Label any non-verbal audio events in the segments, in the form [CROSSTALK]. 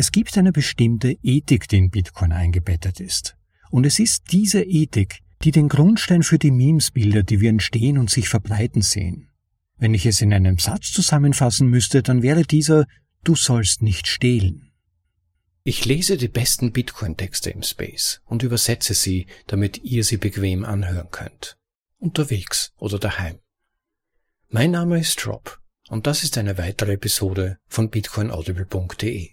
Es gibt eine bestimmte Ethik, die in Bitcoin eingebettet ist. Und es ist diese Ethik, die den Grundstein für die Memesbilder, die wir entstehen und sich verbreiten sehen. Wenn ich es in einem Satz zusammenfassen müsste, dann wäre dieser Du sollst nicht stehlen. Ich lese die besten Bitcoin-Texte im Space und übersetze sie, damit ihr sie bequem anhören könnt. Unterwegs oder daheim. Mein Name ist Rob und das ist eine weitere Episode von bitcoinaudible.de.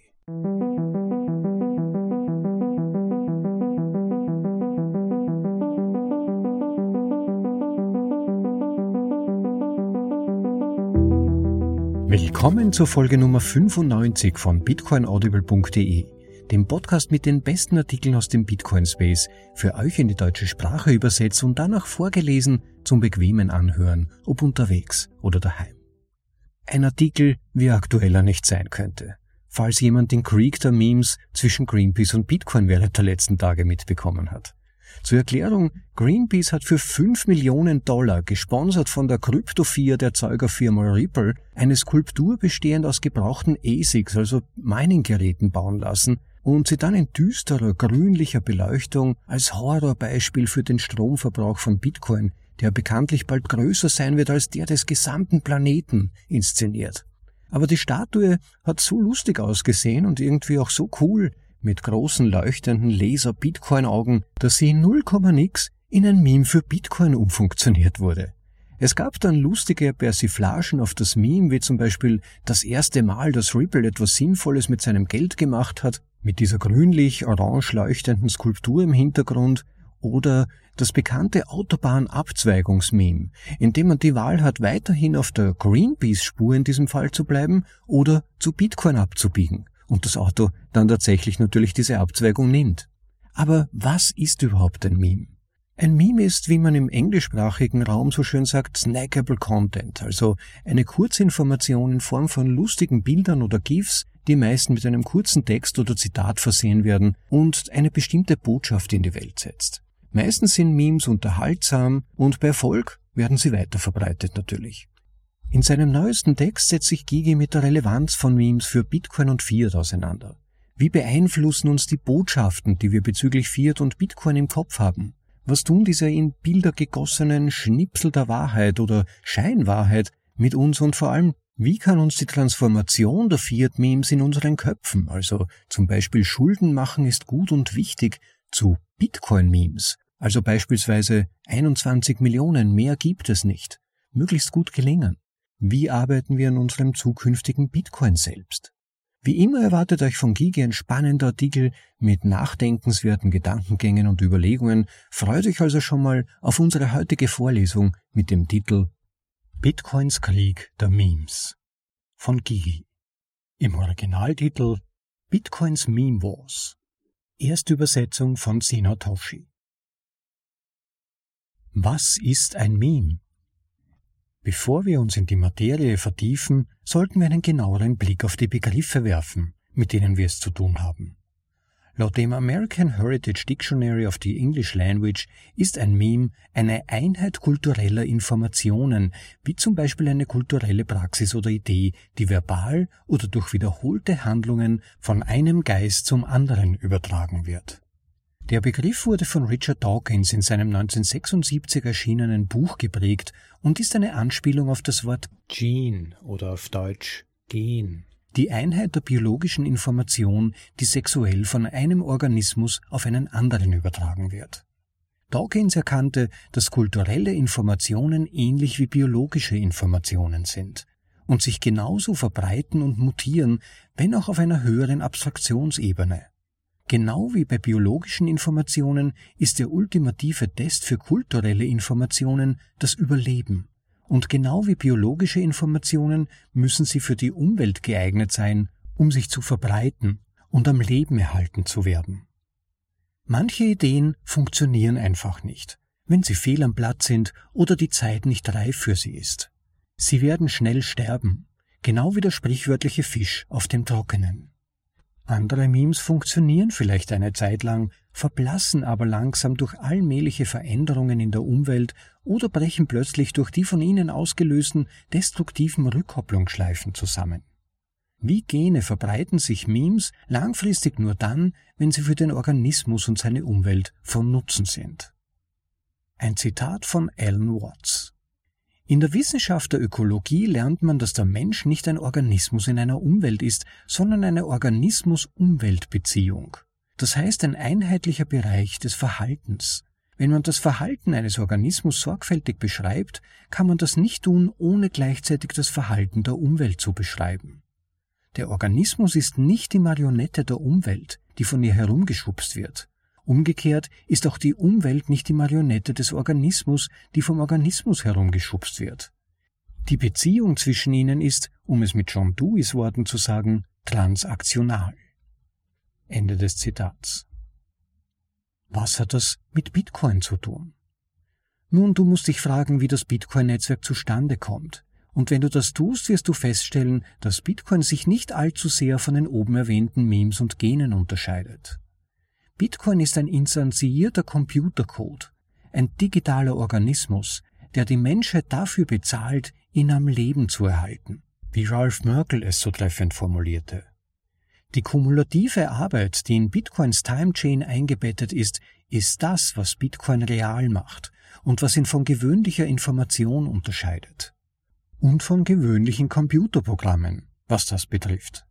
Willkommen zur Folge Nummer 95 von bitcoinaudible.de, dem Podcast mit den besten Artikeln aus dem Bitcoin Space, für euch in die deutsche Sprache übersetzt und danach vorgelesen zum bequemen Anhören, ob unterwegs oder daheim. Ein Artikel, wie aktueller nicht sein könnte, falls jemand den Creek der Memes zwischen Greenpeace und Bitcoin während der letzten Tage mitbekommen hat. Zur Erklärung, Greenpeace hat für 5 Millionen Dollar, gesponsert von der Kryptofiat Erzeugerfirma Ripple, eine Skulptur bestehend aus gebrauchten ASICs, also Mining-Geräten, bauen lassen und sie dann in düsterer, grünlicher Beleuchtung als Horrorbeispiel für den Stromverbrauch von Bitcoin, der bekanntlich bald größer sein wird als der des gesamten Planeten, inszeniert. Aber die Statue hat so lustig ausgesehen und irgendwie auch so cool, mit großen leuchtenden Laser-Bitcoin-Augen, dass sie in 0, nix in ein Meme für Bitcoin umfunktioniert wurde. Es gab dann lustige Persiflagen auf das Meme, wie zum Beispiel das erste Mal, dass Ripple etwas Sinnvolles mit seinem Geld gemacht hat, mit dieser grünlich-orange leuchtenden Skulptur im Hintergrund, oder das bekannte Autobahnabzweigungsmeme, in dem man die Wahl hat, weiterhin auf der Greenpeace-Spur in diesem Fall zu bleiben oder zu Bitcoin abzubiegen und das Auto dann tatsächlich natürlich diese Abzweigung nimmt. Aber was ist überhaupt ein Meme? Ein Meme ist, wie man im englischsprachigen Raum so schön sagt, snackable Content, also eine Kurzinformation in Form von lustigen Bildern oder GIFs, die meist mit einem kurzen Text oder Zitat versehen werden und eine bestimmte Botschaft in die Welt setzt. Meistens sind Memes unterhaltsam und bei Erfolg werden sie weiterverbreitet natürlich. In seinem neuesten Text setzt sich Gigi mit der Relevanz von Memes für Bitcoin und Fiat auseinander. Wie beeinflussen uns die Botschaften, die wir bezüglich Fiat und Bitcoin im Kopf haben? Was tun diese in Bilder gegossenen Schnipsel der Wahrheit oder Scheinwahrheit mit uns und vor allem, wie kann uns die Transformation der Fiat-Memes in unseren Köpfen, also zum Beispiel Schulden machen ist gut und wichtig, zu Bitcoin-Memes, also beispielsweise 21 Millionen mehr gibt es nicht, möglichst gut gelingen? Wie arbeiten wir an unserem zukünftigen Bitcoin selbst? Wie immer erwartet euch von Gigi ein spannender Artikel mit nachdenkenswerten Gedankengängen und Überlegungen. Freut euch also schon mal auf unsere heutige Vorlesung mit dem Titel Bitcoins Krieg der Memes von Gigi. Im Originaltitel Bitcoins Meme Wars. Erstübersetzung von Sinotoshi. Was ist ein Meme? Bevor wir uns in die Materie vertiefen, sollten wir einen genaueren Blick auf die Begriffe werfen, mit denen wir es zu tun haben. Laut dem American Heritage Dictionary of the English Language ist ein Meme eine Einheit kultureller Informationen, wie zum Beispiel eine kulturelle Praxis oder Idee, die verbal oder durch wiederholte Handlungen von einem Geist zum anderen übertragen wird. Der Begriff wurde von Richard Dawkins in seinem 1976 erschienenen Buch geprägt und ist eine Anspielung auf das Wort Gene oder auf Deutsch Gen. Die Einheit der biologischen Information, die sexuell von einem Organismus auf einen anderen übertragen wird. Dawkins erkannte, dass kulturelle Informationen ähnlich wie biologische Informationen sind und sich genauso verbreiten und mutieren, wenn auch auf einer höheren Abstraktionsebene. Genau wie bei biologischen Informationen ist der ultimative Test für kulturelle Informationen das Überleben. Und genau wie biologische Informationen müssen sie für die Umwelt geeignet sein, um sich zu verbreiten und am Leben erhalten zu werden. Manche Ideen funktionieren einfach nicht, wenn sie fehl am Platz sind oder die Zeit nicht reif für sie ist. Sie werden schnell sterben, genau wie der sprichwörtliche Fisch auf dem Trockenen. Andere Memes funktionieren vielleicht eine Zeit lang, verblassen aber langsam durch allmähliche Veränderungen in der Umwelt oder brechen plötzlich durch die von ihnen ausgelösten destruktiven Rückkopplungsschleifen zusammen. Wie Gene verbreiten sich Memes langfristig nur dann, wenn sie für den Organismus und seine Umwelt von Nutzen sind. Ein Zitat von Alan Watts. In der Wissenschaft der Ökologie lernt man, dass der Mensch nicht ein Organismus in einer Umwelt ist, sondern eine Organismus-Umwelt-Beziehung. Das heißt ein einheitlicher Bereich des Verhaltens. Wenn man das Verhalten eines Organismus sorgfältig beschreibt, kann man das nicht tun, ohne gleichzeitig das Verhalten der Umwelt zu beschreiben. Der Organismus ist nicht die Marionette der Umwelt, die von ihr herumgeschubst wird. Umgekehrt ist auch die Umwelt nicht die Marionette des Organismus, die vom Organismus herumgeschubst wird. Die Beziehung zwischen ihnen ist, um es mit John Deweys Worten zu sagen, transaktional. Ende des Zitats. Was hat das mit Bitcoin zu tun? Nun, du musst dich fragen, wie das Bitcoin-Netzwerk zustande kommt. Und wenn du das tust, wirst du feststellen, dass Bitcoin sich nicht allzu sehr von den oben erwähnten Memes und Genen unterscheidet. Bitcoin ist ein instanzierter Computercode, ein digitaler Organismus, der die Menschheit dafür bezahlt, ihn am Leben zu erhalten, wie Ralph Merkel es so treffend formulierte. Die kumulative Arbeit, die in Bitcoins Timechain eingebettet ist, ist das, was Bitcoin real macht und was ihn von gewöhnlicher Information unterscheidet und von gewöhnlichen Computerprogrammen, was das betrifft.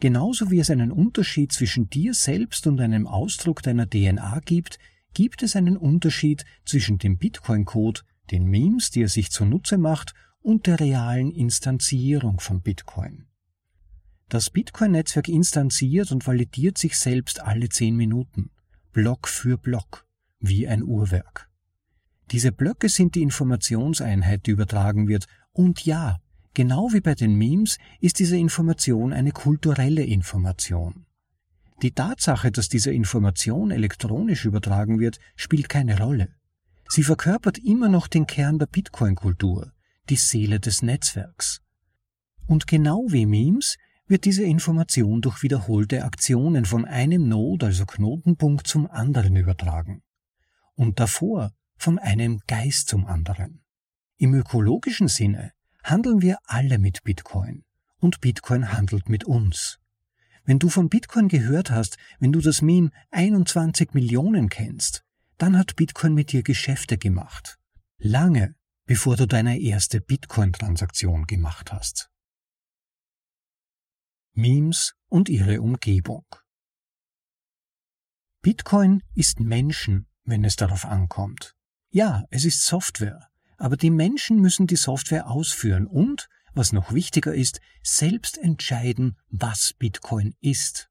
Genauso wie es einen Unterschied zwischen dir selbst und einem Ausdruck deiner DNA gibt, gibt es einen Unterschied zwischen dem Bitcoin-Code, den Memes, die er sich zunutze macht, und der realen Instanzierung von Bitcoin. Das Bitcoin-Netzwerk instanziert und validiert sich selbst alle zehn Minuten, Block für Block, wie ein Uhrwerk. Diese Blöcke sind die Informationseinheit, die übertragen wird und ja, genau wie bei den Memes ist diese Information eine kulturelle Information. Die Tatsache, dass diese Information elektronisch übertragen wird, spielt keine Rolle. Sie verkörpert immer noch den Kern der Bitcoin-Kultur, die Seele des Netzwerks. Und genau wie Memes wird diese Information durch wiederholte Aktionen von einem Node, also Knotenpunkt, zum anderen übertragen. Und davor von einem Geist zum anderen. Im ökologischen Sinne handeln wir alle mit Bitcoin und Bitcoin handelt mit uns. Wenn du von Bitcoin gehört hast, wenn du das Meme 21 Millionen kennst, dann hat Bitcoin mit dir Geschäfte gemacht. Lange bevor du deine erste Bitcoin-Transaktion gemacht hast. Memes und ihre Umgebung. Bitcoin ist Menschen, wenn es darauf ankommt. Ja, es ist Software, aber die Menschen müssen die Software ausführen und, was noch wichtiger ist, selbst entscheiden, was Bitcoin ist.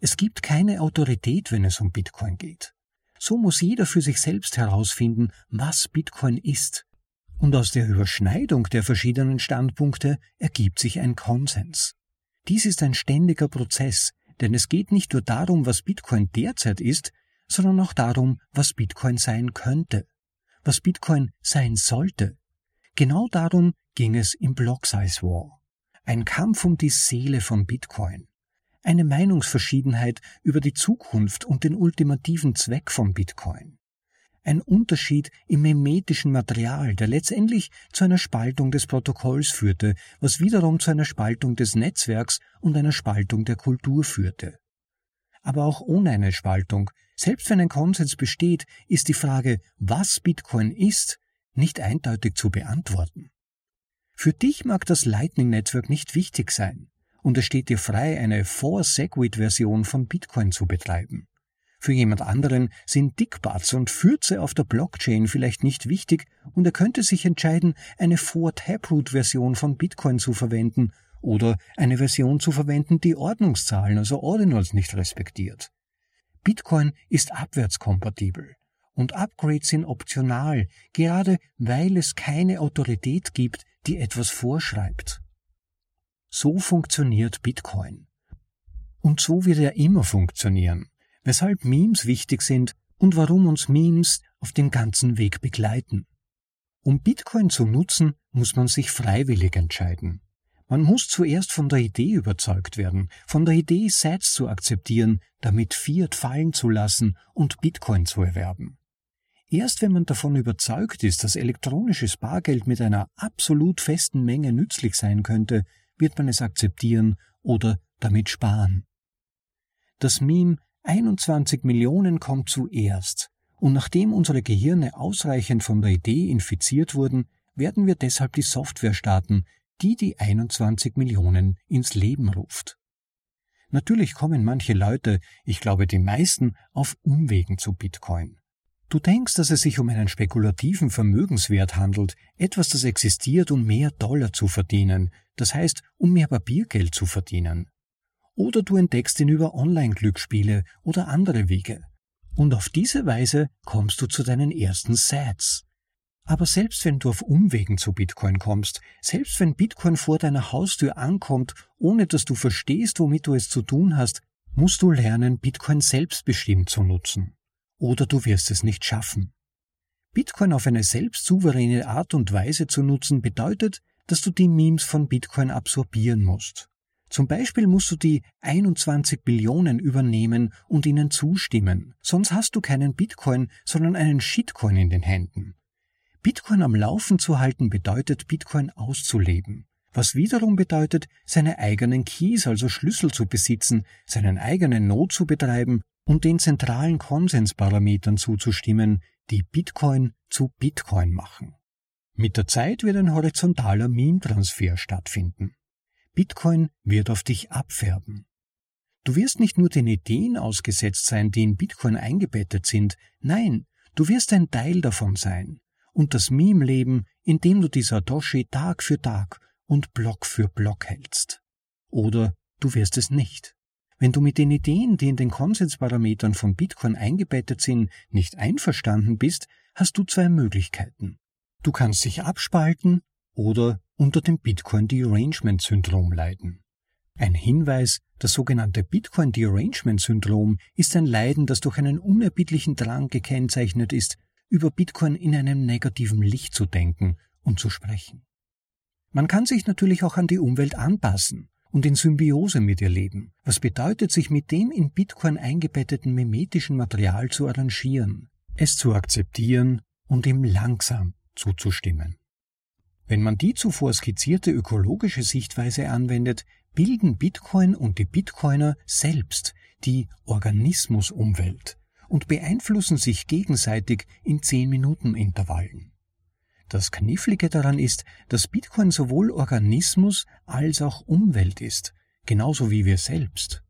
Es gibt keine Autorität, wenn es um Bitcoin geht. So muss jeder für sich selbst herausfinden, was Bitcoin ist. Und aus der Überschneidung der verschiedenen Standpunkte ergibt sich ein Konsens. Dies ist ein ständiger Prozess, denn es geht nicht nur darum, was Bitcoin derzeit ist, sondern auch darum, was Bitcoin sein könnte was Bitcoin sein sollte. Genau darum ging es im Block Size War. Ein Kampf um die Seele von Bitcoin. Eine Meinungsverschiedenheit über die Zukunft und den ultimativen Zweck von Bitcoin. Ein Unterschied im mimetischen Material, der letztendlich zu einer Spaltung des Protokolls führte, was wiederum zu einer Spaltung des Netzwerks und einer Spaltung der Kultur führte. Aber auch ohne eine Spaltung selbst wenn ein Konsens besteht, ist die Frage, was Bitcoin ist, nicht eindeutig zu beantworten. Für dich mag das Lightning-Netzwerk nicht wichtig sein, und es steht dir frei, eine Four-Segwit-Version von Bitcoin zu betreiben. Für jemand anderen sind Dickbats und Fürze auf der Blockchain vielleicht nicht wichtig und er könnte sich entscheiden, eine Four-Taproot-Version von Bitcoin zu verwenden oder eine Version zu verwenden, die Ordnungszahlen, also Ordinals, nicht respektiert. Bitcoin ist abwärtskompatibel und Upgrades sind optional, gerade weil es keine Autorität gibt, die etwas vorschreibt. So funktioniert Bitcoin. Und so wird er immer funktionieren, weshalb Memes wichtig sind und warum uns Memes auf dem ganzen Weg begleiten. Um Bitcoin zu nutzen, muss man sich freiwillig entscheiden. Man muss zuerst von der Idee überzeugt werden, von der Idee Sets zu akzeptieren, damit Fiat fallen zu lassen und Bitcoin zu erwerben. Erst wenn man davon überzeugt ist, dass elektronisches Bargeld mit einer absolut festen Menge nützlich sein könnte, wird man es akzeptieren oder damit sparen. Das Meme 21 Millionen kommt zuerst, und nachdem unsere Gehirne ausreichend von der Idee infiziert wurden, werden wir deshalb die Software starten, die die 21 Millionen ins Leben ruft. Natürlich kommen manche Leute, ich glaube die meisten, auf Umwegen zu Bitcoin. Du denkst, dass es sich um einen spekulativen Vermögenswert handelt, etwas, das existiert, um mehr Dollar zu verdienen, das heißt, um mehr Papiergeld zu verdienen. Oder du entdeckst ihn über Online-Glücksspiele oder andere Wege. Und auf diese Weise kommst du zu deinen ersten Sats. Aber selbst wenn du auf Umwegen zu Bitcoin kommst, selbst wenn Bitcoin vor deiner Haustür ankommt, ohne dass du verstehst, womit du es zu tun hast, musst du lernen, Bitcoin selbstbestimmt zu nutzen. Oder du wirst es nicht schaffen. Bitcoin auf eine selbstsouveräne Art und Weise zu nutzen bedeutet, dass du die Memes von Bitcoin absorbieren musst. Zum Beispiel musst du die 21 Billionen übernehmen und ihnen zustimmen, sonst hast du keinen Bitcoin, sondern einen Shitcoin in den Händen. Bitcoin am Laufen zu halten bedeutet, Bitcoin auszuleben, was wiederum bedeutet, seine eigenen Keys, also Schlüssel zu besitzen, seinen eigenen Node zu betreiben und den zentralen Konsensparametern zuzustimmen, die Bitcoin zu Bitcoin machen. Mit der Zeit wird ein horizontaler Meme-Transfer stattfinden. Bitcoin wird auf dich abfärben. Du wirst nicht nur den Ideen ausgesetzt sein, die in Bitcoin eingebettet sind, nein, du wirst ein Teil davon sein, und das Meme leben, indem du die Satoshi Tag für Tag und Block für Block hältst. Oder du wirst es nicht. Wenn du mit den Ideen, die in den Konsensparametern von Bitcoin eingebettet sind, nicht einverstanden bist, hast du zwei Möglichkeiten. Du kannst dich abspalten oder unter dem Bitcoin Derangement Syndrom leiden. Ein Hinweis, das sogenannte Bitcoin Derangement Syndrom ist ein Leiden, das durch einen unerbittlichen Drang gekennzeichnet ist, über Bitcoin in einem negativen Licht zu denken und zu sprechen. Man kann sich natürlich auch an die Umwelt anpassen und in Symbiose mit ihr leben, was bedeutet, sich mit dem in Bitcoin eingebetteten mimetischen Material zu arrangieren, es zu akzeptieren und ihm langsam zuzustimmen. Wenn man die zuvor skizzierte ökologische Sichtweise anwendet, bilden Bitcoin und die Bitcoiner selbst die Organismusumwelt, und beeinflussen sich gegenseitig in 10-Minuten-Intervallen. Das Knifflige daran ist, dass Bitcoin sowohl Organismus als auch Umwelt ist, genauso wie wir selbst.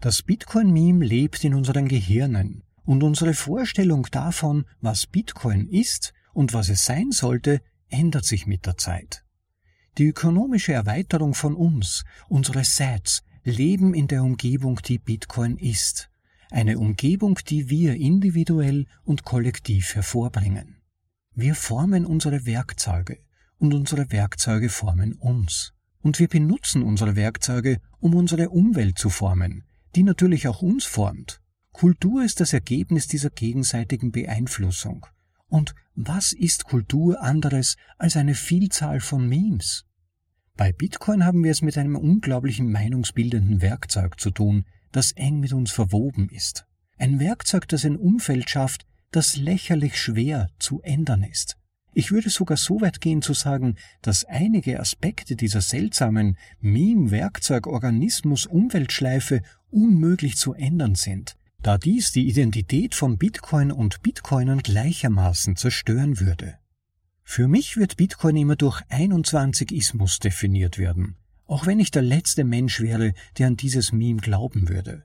Das Bitcoin-Meme lebt in unseren Gehirnen und unsere Vorstellung davon, was Bitcoin ist und was es sein sollte, ändert sich mit der Zeit. Die ökonomische Erweiterung von uns, unsere Sets, leben in der Umgebung, die Bitcoin ist eine Umgebung, die wir individuell und kollektiv hervorbringen. Wir formen unsere Werkzeuge und unsere Werkzeuge formen uns. Und wir benutzen unsere Werkzeuge, um unsere Umwelt zu formen, die natürlich auch uns formt. Kultur ist das Ergebnis dieser gegenseitigen Beeinflussung. Und was ist Kultur anderes als eine Vielzahl von Memes? Bei Bitcoin haben wir es mit einem unglaublichen meinungsbildenden Werkzeug zu tun, das eng mit uns verwoben ist. Ein Werkzeug, das ein Umfeld schafft, das lächerlich schwer zu ändern ist. Ich würde sogar so weit gehen zu sagen, dass einige Aspekte dieser seltsamen Meme-Werkzeug-Organismus-Umweltschleife unmöglich zu ändern sind, da dies die Identität von Bitcoin und Bitcoinern gleichermaßen zerstören würde. Für mich wird Bitcoin immer durch 21 Ismus definiert werden auch wenn ich der letzte Mensch wäre, der an dieses Meme glauben würde.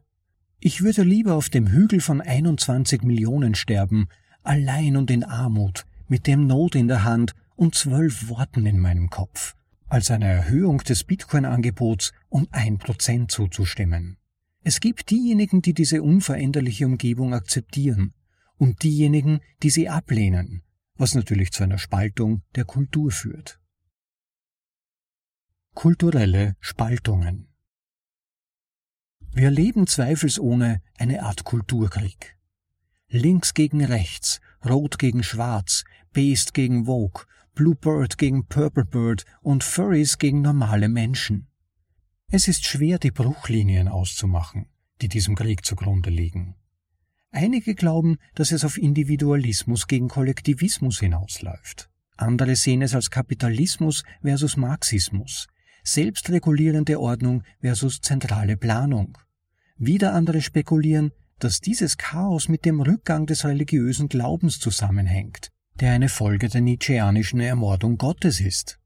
Ich würde lieber auf dem Hügel von 21 Millionen sterben, allein und in Armut, mit dem Not in der Hand und zwölf Worten in meinem Kopf, als einer Erhöhung des Bitcoin-Angebots um ein Prozent zuzustimmen. Es gibt diejenigen, die diese unveränderliche Umgebung akzeptieren und diejenigen, die sie ablehnen, was natürlich zu einer Spaltung der Kultur führt. Kulturelle Spaltungen Wir erleben zweifelsohne eine Art Kulturkrieg. Links gegen rechts, Rot gegen Schwarz, Beast gegen Vogue, Blue Bird gegen Purple Bird und Furries gegen normale Menschen. Es ist schwer, die Bruchlinien auszumachen, die diesem Krieg zugrunde liegen. Einige glauben, dass es auf Individualismus gegen Kollektivismus hinausläuft. Andere sehen es als Kapitalismus versus Marxismus, selbstregulierende Ordnung versus zentrale Planung. Wieder andere spekulieren, dass dieses Chaos mit dem Rückgang des religiösen Glaubens zusammenhängt, der eine Folge der nietzscheanischen Ermordung Gottes ist.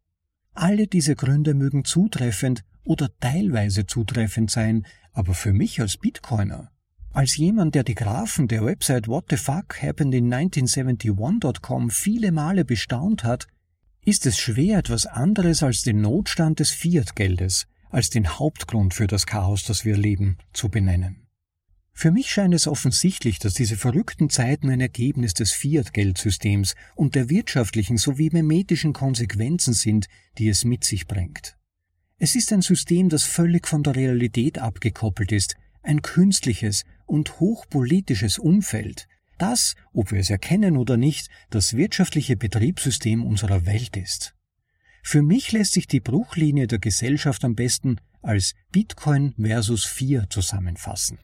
Alle diese Gründe mögen zutreffend oder teilweise zutreffend sein, aber für mich als Bitcoiner, als jemand, der die Graphen der Website What the Fuck Happened in 1971.com viele Male bestaunt hat, ist es schwer, etwas anderes als den Notstand des Fiat-Geldes, als den Hauptgrund für das Chaos, das wir leben, zu benennen. Für mich scheint es offensichtlich, dass diese verrückten Zeiten ein Ergebnis des Fiat-Geldsystems und der wirtschaftlichen sowie memetischen Konsequenzen sind, die es mit sich bringt. Es ist ein System, das völlig von der Realität abgekoppelt ist, ein künstliches und hochpolitisches Umfeld, das, ob wir es erkennen oder nicht, das wirtschaftliche Betriebssystem unserer Welt ist. Für mich lässt sich die Bruchlinie der Gesellschaft am besten als Bitcoin versus Fiat zusammenfassen.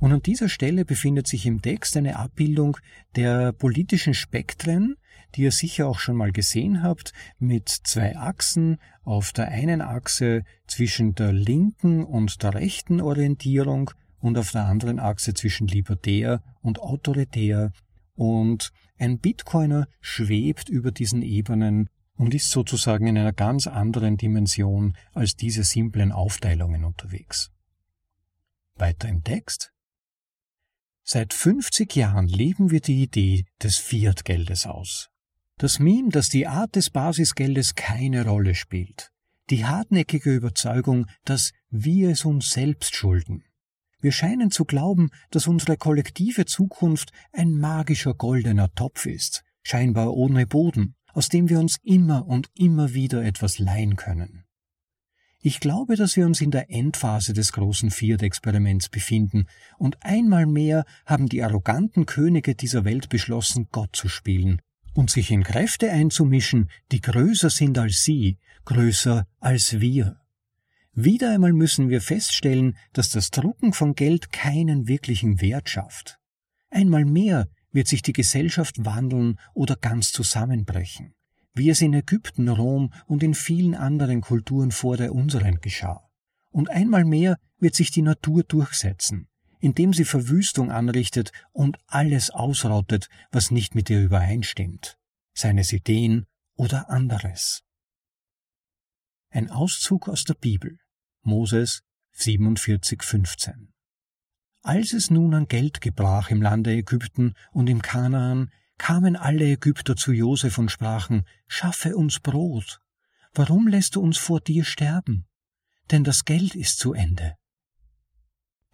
Und an dieser Stelle befindet sich im Text eine Abbildung der politischen Spektren, die ihr sicher auch schon mal gesehen habt, mit zwei Achsen. Auf der einen Achse zwischen der linken und der rechten Orientierung und auf der anderen Achse zwischen libertär und autoritär. Und ein Bitcoiner schwebt über diesen Ebenen und ist sozusagen in einer ganz anderen Dimension als diese simplen Aufteilungen unterwegs. Weiter im Text. Seit 50 Jahren leben wir die Idee des Fiat-Geldes aus. Das Meme, dass die Art des Basisgeldes keine Rolle spielt. Die hartnäckige Überzeugung, dass wir es uns selbst schulden. Wir scheinen zu glauben, dass unsere kollektive Zukunft ein magischer goldener Topf ist, scheinbar ohne Boden, aus dem wir uns immer und immer wieder etwas leihen können. Ich glaube, dass wir uns in der Endphase des großen Fiat-Experiments befinden, und einmal mehr haben die arroganten Könige dieser Welt beschlossen, Gott zu spielen und sich in Kräfte einzumischen, die größer sind als sie, größer als wir. Wieder einmal müssen wir feststellen, dass das Drucken von Geld keinen wirklichen Wert schafft. Einmal mehr wird sich die Gesellschaft wandeln oder ganz zusammenbrechen wie es in Ägypten, Rom und in vielen anderen Kulturen vor der unseren geschah. Und einmal mehr wird sich die Natur durchsetzen, indem sie Verwüstung anrichtet und alles ausrottet, was nicht mit ihr übereinstimmt, seines Ideen oder anderes. Ein Auszug aus der Bibel, Moses 47,15 Als es nun an Geld gebrach im Lande Ägypten und im Kanaan, kamen alle Ägypter zu Josef und sprachen, Schaffe uns Brot. Warum lässt du uns vor dir sterben? Denn das Geld ist zu Ende.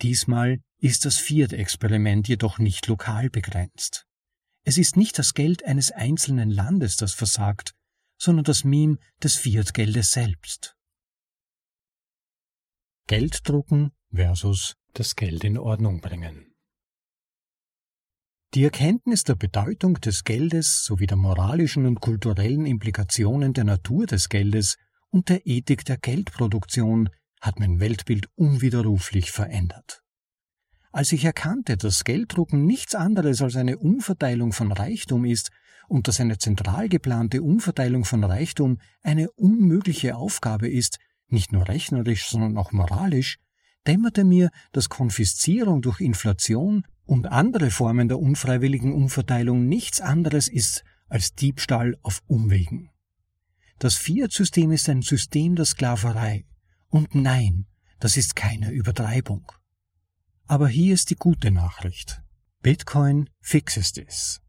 Diesmal ist das Fiat-Experiment jedoch nicht lokal begrenzt. Es ist nicht das Geld eines einzelnen Landes, das versagt, sondern das Meme des Fiat-Geldes selbst. Geld drucken versus das Geld in Ordnung bringen. Die Erkenntnis der Bedeutung des Geldes sowie der moralischen und kulturellen Implikationen der Natur des Geldes und der Ethik der Geldproduktion hat mein Weltbild unwiderruflich verändert. Als ich erkannte, dass Gelddrucken nichts anderes als eine Umverteilung von Reichtum ist und dass eine zentral geplante Umverteilung von Reichtum eine unmögliche Aufgabe ist, nicht nur rechnerisch, sondern auch moralisch, dämmerte mir, dass Konfiszierung durch Inflation und andere Formen der unfreiwilligen Umverteilung nichts anderes ist als Diebstahl auf Umwegen. Das Fiat-System ist ein System der Sklaverei. Und nein, das ist keine Übertreibung. Aber hier ist die gute Nachricht. Bitcoin fixes this.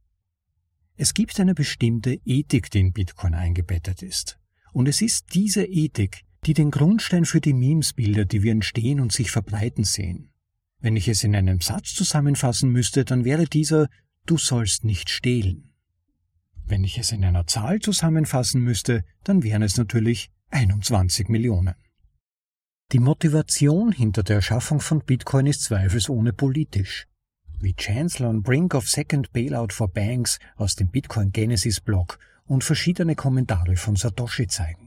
Es gibt eine bestimmte Ethik, die in Bitcoin eingebettet ist. Und es ist diese Ethik, die den Grundstein für die Memes bildet, die wir entstehen und sich verbreiten sehen. Wenn ich es in einem Satz zusammenfassen müsste, dann wäre dieser Du sollst nicht stehlen. Wenn ich es in einer Zahl zusammenfassen müsste, dann wären es natürlich 21 Millionen. Die Motivation hinter der Erschaffung von Bitcoin ist zweifelsohne politisch. Wie Chancellor on Brink of Second Bailout for Banks aus dem Bitcoin Genesis Blog und verschiedene Kommentare von Satoshi zeigen.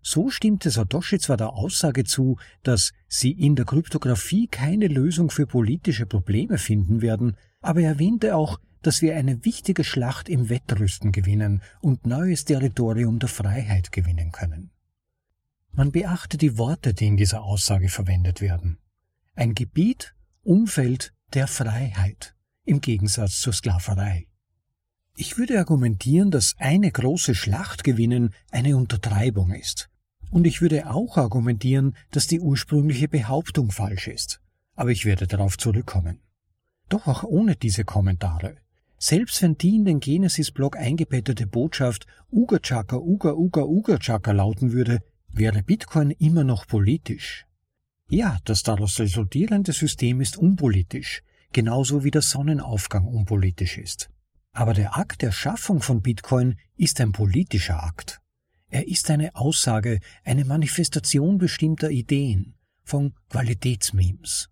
So stimmte Satoshi zwar der Aussage zu, dass sie in der Kryptographie keine Lösung für politische Probleme finden werden, aber er erwähnte auch, dass wir eine wichtige Schlacht im Wettrüsten gewinnen und neues Territorium der Freiheit gewinnen können. Man beachte die Worte, die in dieser Aussage verwendet werden. Ein Gebiet, Umfeld der Freiheit im Gegensatz zur Sklaverei. Ich würde argumentieren, dass eine große Schlacht gewinnen eine Untertreibung ist. Und ich würde auch argumentieren, dass die ursprüngliche Behauptung falsch ist. Aber ich werde darauf zurückkommen. Doch auch ohne diese Kommentare. Selbst wenn die in den Genesis-Blog eingebettete Botschaft Uga Chaka Uga Uga Uga Chaka lauten würde, wäre Bitcoin immer noch politisch. Ja, das daraus resultierende System ist unpolitisch, genauso wie der Sonnenaufgang unpolitisch ist. Aber der Akt der Schaffung von Bitcoin ist ein politischer Akt. Er ist eine Aussage, eine Manifestation bestimmter Ideen, von Qualitätsmemes.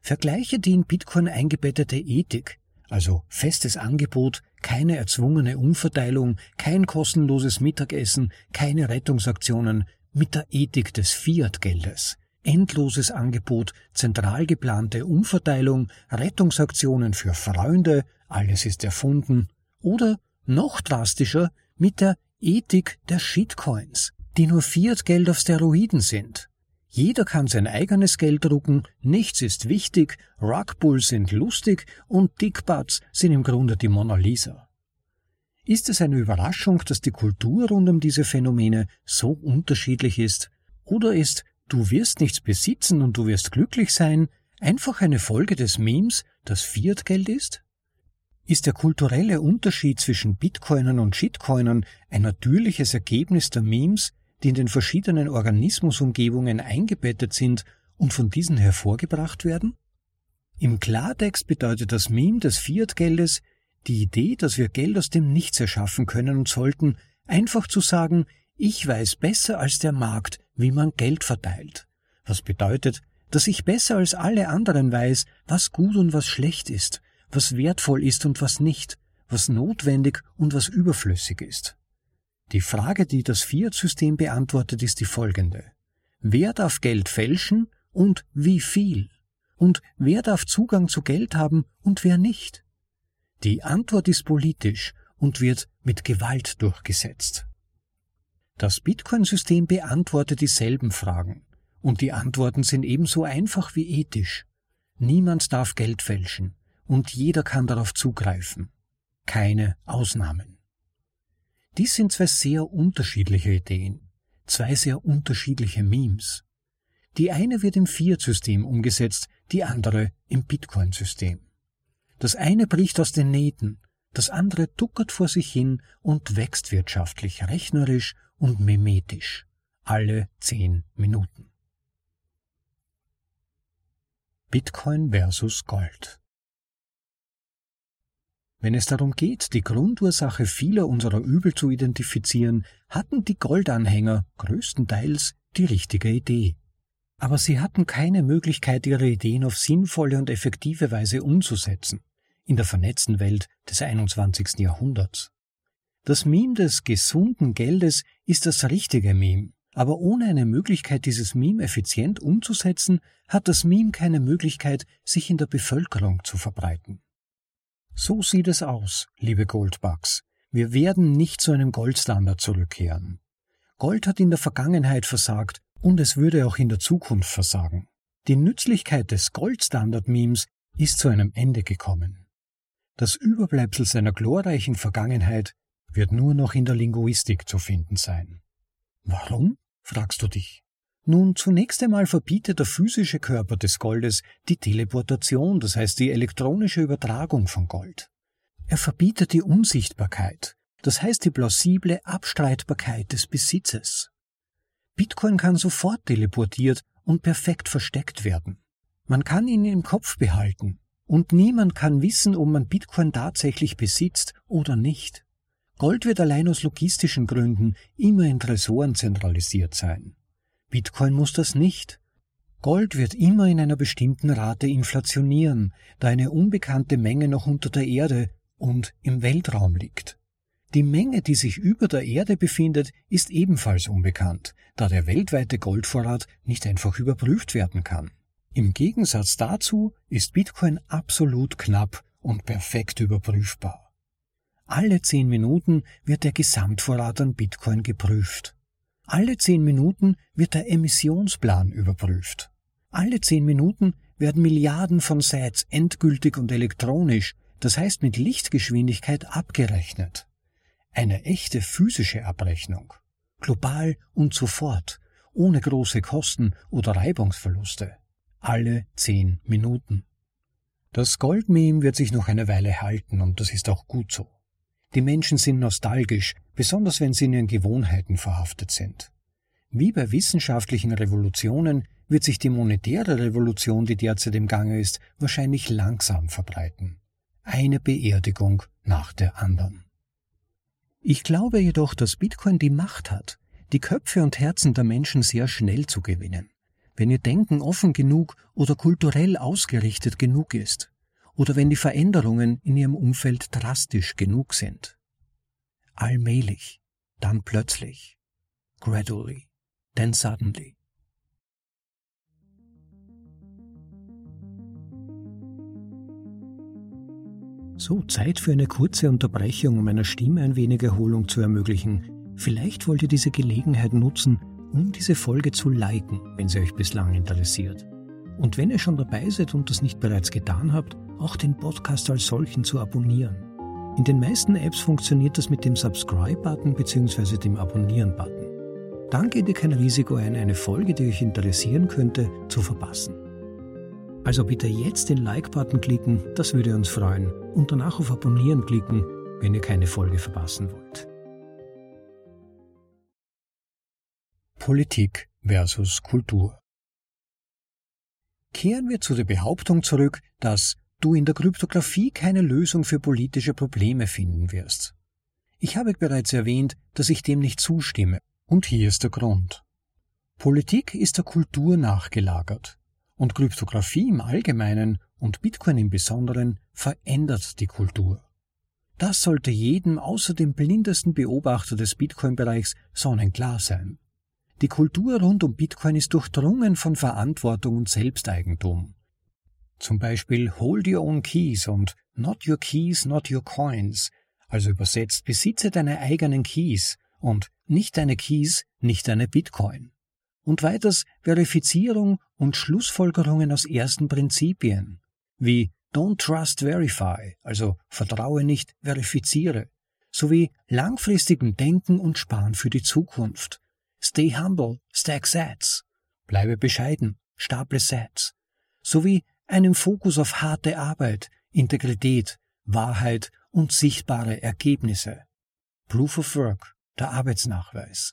Vergleiche die in Bitcoin eingebettete Ethik, also festes Angebot, keine erzwungene Umverteilung, kein kostenloses Mittagessen, keine Rettungsaktionen, mit der Ethik des Fiat-Geldes, endloses Angebot, zentral geplante Umverteilung, Rettungsaktionen für Freunde, alles ist erfunden, oder noch drastischer mit der Ethik der Shitcoins, die nur Fiat-Geld auf Steroiden sind. Jeder kann sein eigenes Geld drucken, nichts ist wichtig, Rugbulls sind lustig und Dickbutts sind im Grunde die Mona Lisa. Ist es eine Überraschung, dass die Kultur rund um diese Phänomene so unterschiedlich ist? Oder ist Du wirst nichts besitzen und du wirst glücklich sein, einfach eine Folge des Memes, das Fiat-Geld ist? Ist der kulturelle Unterschied zwischen Bitcoinern und Shitcoinern ein natürliches Ergebnis der Memes, die in den verschiedenen Organismusumgebungen eingebettet sind und von diesen hervorgebracht werden? Im Klartext bedeutet das Meme des Fiat-Geldes die Idee, dass wir Geld aus dem Nichts erschaffen können und sollten, einfach zu sagen, ich weiß besser als der Markt, wie man Geld verteilt. Was bedeutet, dass ich besser als alle anderen weiß, was gut und was schlecht ist, was wertvoll ist und was nicht, was notwendig und was überflüssig ist. Die Frage, die das Fiat-System beantwortet, ist die folgende. Wer darf Geld fälschen und wie viel? Und wer darf Zugang zu Geld haben und wer nicht? Die Antwort ist politisch und wird mit Gewalt durchgesetzt. Das Bitcoin-System beantwortet dieselben Fragen, und die Antworten sind ebenso einfach wie ethisch. Niemand darf Geld fälschen, und jeder kann darauf zugreifen. Keine Ausnahmen. Dies sind zwei sehr unterschiedliche Ideen, zwei sehr unterschiedliche Memes. Die eine wird im Fiat-System umgesetzt, die andere im Bitcoin-System. Das eine bricht aus den Nähten, das andere duckert vor sich hin und wächst wirtschaftlich, rechnerisch und mimetisch alle zehn Minuten. Bitcoin versus Gold. Wenn es darum geht, die Grundursache vieler unserer Übel zu identifizieren, hatten die Goldanhänger größtenteils die richtige Idee. Aber sie hatten keine Möglichkeit, ihre Ideen auf sinnvolle und effektive Weise umzusetzen, in der vernetzten Welt des 21. Jahrhunderts. Das Meme des gesunden Geldes ist das richtige Meme, aber ohne eine Möglichkeit, dieses Meme effizient umzusetzen, hat das Meme keine Möglichkeit, sich in der Bevölkerung zu verbreiten. So sieht es aus, liebe Goldbugs. Wir werden nicht zu einem Goldstandard zurückkehren. Gold hat in der Vergangenheit versagt und es würde auch in der Zukunft versagen. Die Nützlichkeit des Goldstandard-Memes ist zu einem Ende gekommen. Das Überbleibsel seiner glorreichen Vergangenheit wird nur noch in der Linguistik zu finden sein. Warum? fragst du dich. Nun, zunächst einmal verbietet der physische Körper des Goldes die Teleportation, das heißt die elektronische Übertragung von Gold. Er verbietet die Unsichtbarkeit, das heißt die plausible Abstreitbarkeit des Besitzes. Bitcoin kann sofort teleportiert und perfekt versteckt werden. Man kann ihn im Kopf behalten, und niemand kann wissen, ob man Bitcoin tatsächlich besitzt oder nicht. Gold wird allein aus logistischen Gründen immer in Tresoren zentralisiert sein. Bitcoin muss das nicht. Gold wird immer in einer bestimmten Rate inflationieren, da eine unbekannte Menge noch unter der Erde und im Weltraum liegt. Die Menge, die sich über der Erde befindet, ist ebenfalls unbekannt, da der weltweite Goldvorrat nicht einfach überprüft werden kann. Im Gegensatz dazu ist Bitcoin absolut knapp und perfekt überprüfbar. Alle zehn Minuten wird der Gesamtvorrat an Bitcoin geprüft. Alle zehn Minuten wird der Emissionsplan überprüft. Alle zehn Minuten werden Milliarden von Sets endgültig und elektronisch, das heißt mit Lichtgeschwindigkeit, abgerechnet. Eine echte physische Abrechnung. Global und sofort, ohne große Kosten oder Reibungsverluste. Alle zehn Minuten. Das Goldmeme wird sich noch eine Weile halten und das ist auch gut so. Die Menschen sind nostalgisch, besonders wenn sie in ihren Gewohnheiten verhaftet sind. Wie bei wissenschaftlichen Revolutionen wird sich die monetäre Revolution, die derzeit im Gange ist, wahrscheinlich langsam verbreiten. Eine Beerdigung nach der anderen. Ich glaube jedoch, dass Bitcoin die Macht hat, die Köpfe und Herzen der Menschen sehr schnell zu gewinnen. Wenn ihr Denken offen genug oder kulturell ausgerichtet genug ist oder wenn die Veränderungen in ihrem Umfeld drastisch genug sind. Allmählich, dann plötzlich, gradually, then suddenly. So, Zeit für eine kurze Unterbrechung, um meiner Stimme ein wenig Erholung zu ermöglichen. Vielleicht wollt ihr diese Gelegenheit nutzen, um diese Folge zu liken, wenn sie euch bislang interessiert. Und wenn ihr schon dabei seid und das nicht bereits getan habt, auch den Podcast als solchen zu abonnieren. In den meisten Apps funktioniert das mit dem Subscribe-Button bzw. dem Abonnieren-Button. Dann geht ihr kein Risiko ein, eine Folge, die euch interessieren könnte, zu verpassen. Also bitte jetzt den Like-Button klicken, das würde uns freuen, und danach auf Abonnieren klicken, wenn ihr keine Folge verpassen wollt. Politik versus Kultur. Kehren wir zu der Behauptung zurück, dass du in der Kryptographie keine Lösung für politische Probleme finden wirst. Ich habe bereits erwähnt, dass ich dem nicht zustimme, und hier ist der Grund. Politik ist der Kultur nachgelagert, und Kryptographie im Allgemeinen und Bitcoin im Besonderen verändert die Kultur. Das sollte jedem außer dem blindesten Beobachter des Bitcoin-Bereichs sonnenklar sein. Die Kultur rund um Bitcoin ist durchdrungen von Verantwortung und Selbsteigentum. Zum Beispiel Hold Your Own Keys und Not Your Keys, Not Your Coins, also übersetzt besitze deine eigenen Keys und nicht deine Keys, nicht deine Bitcoin. Und weiters Verifizierung und Schlussfolgerungen aus ersten Prinzipien, wie Don't Trust Verify, also vertraue nicht, verifiziere, sowie langfristigem Denken und Sparen für die Zukunft. Stay humble, stack sats, bleibe bescheiden, staple sats, sowie einem Fokus auf harte Arbeit, Integrität, Wahrheit und sichtbare Ergebnisse. Proof of Work, der Arbeitsnachweis.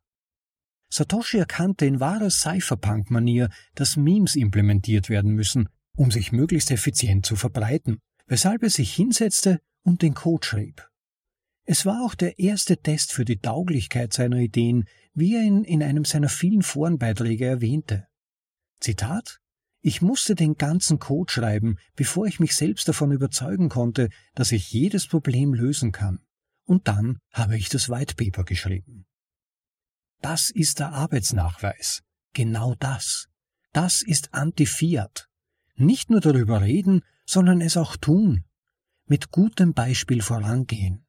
Satoshi erkannte in wahrer Cypherpunk-Manier, dass Memes implementiert werden müssen, um sich möglichst effizient zu verbreiten, weshalb er sich hinsetzte und den Code schrieb. Es war auch der erste Test für die Tauglichkeit seiner Ideen, wie er ihn in einem seiner vielen Forenbeiträge erwähnte. Zitat ich musste den ganzen Code schreiben, bevor ich mich selbst davon überzeugen konnte, dass ich jedes Problem lösen kann. Und dann habe ich das White Paper geschrieben. Das ist der Arbeitsnachweis. Genau das. Das ist Anti-Fiat. Nicht nur darüber reden, sondern es auch tun. Mit gutem Beispiel vorangehen.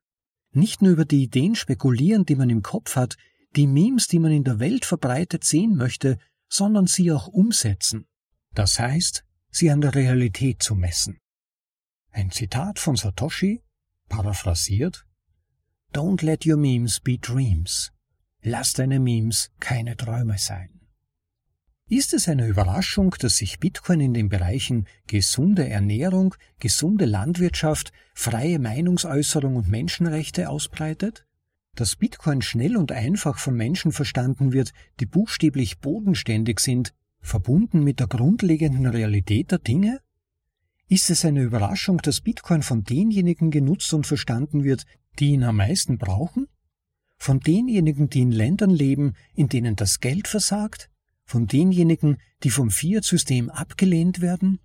Nicht nur über die Ideen spekulieren, die man im Kopf hat, die Memes, die man in der Welt verbreitet sehen möchte, sondern sie auch umsetzen. Das heißt, sie an der Realität zu messen. Ein Zitat von Satoshi, paraphrasiert, Don't let your memes be dreams. Lass deine Memes keine Träume sein. Ist es eine Überraschung, dass sich Bitcoin in den Bereichen gesunde Ernährung, gesunde Landwirtschaft, freie Meinungsäußerung und Menschenrechte ausbreitet? Dass Bitcoin schnell und einfach von Menschen verstanden wird, die buchstäblich bodenständig sind, verbunden mit der grundlegenden Realität der Dinge? Ist es eine Überraschung, dass Bitcoin von denjenigen genutzt und verstanden wird, die ihn am meisten brauchen? Von denjenigen, die in Ländern leben, in denen das Geld versagt? Von denjenigen, die vom Fiat-System abgelehnt werden?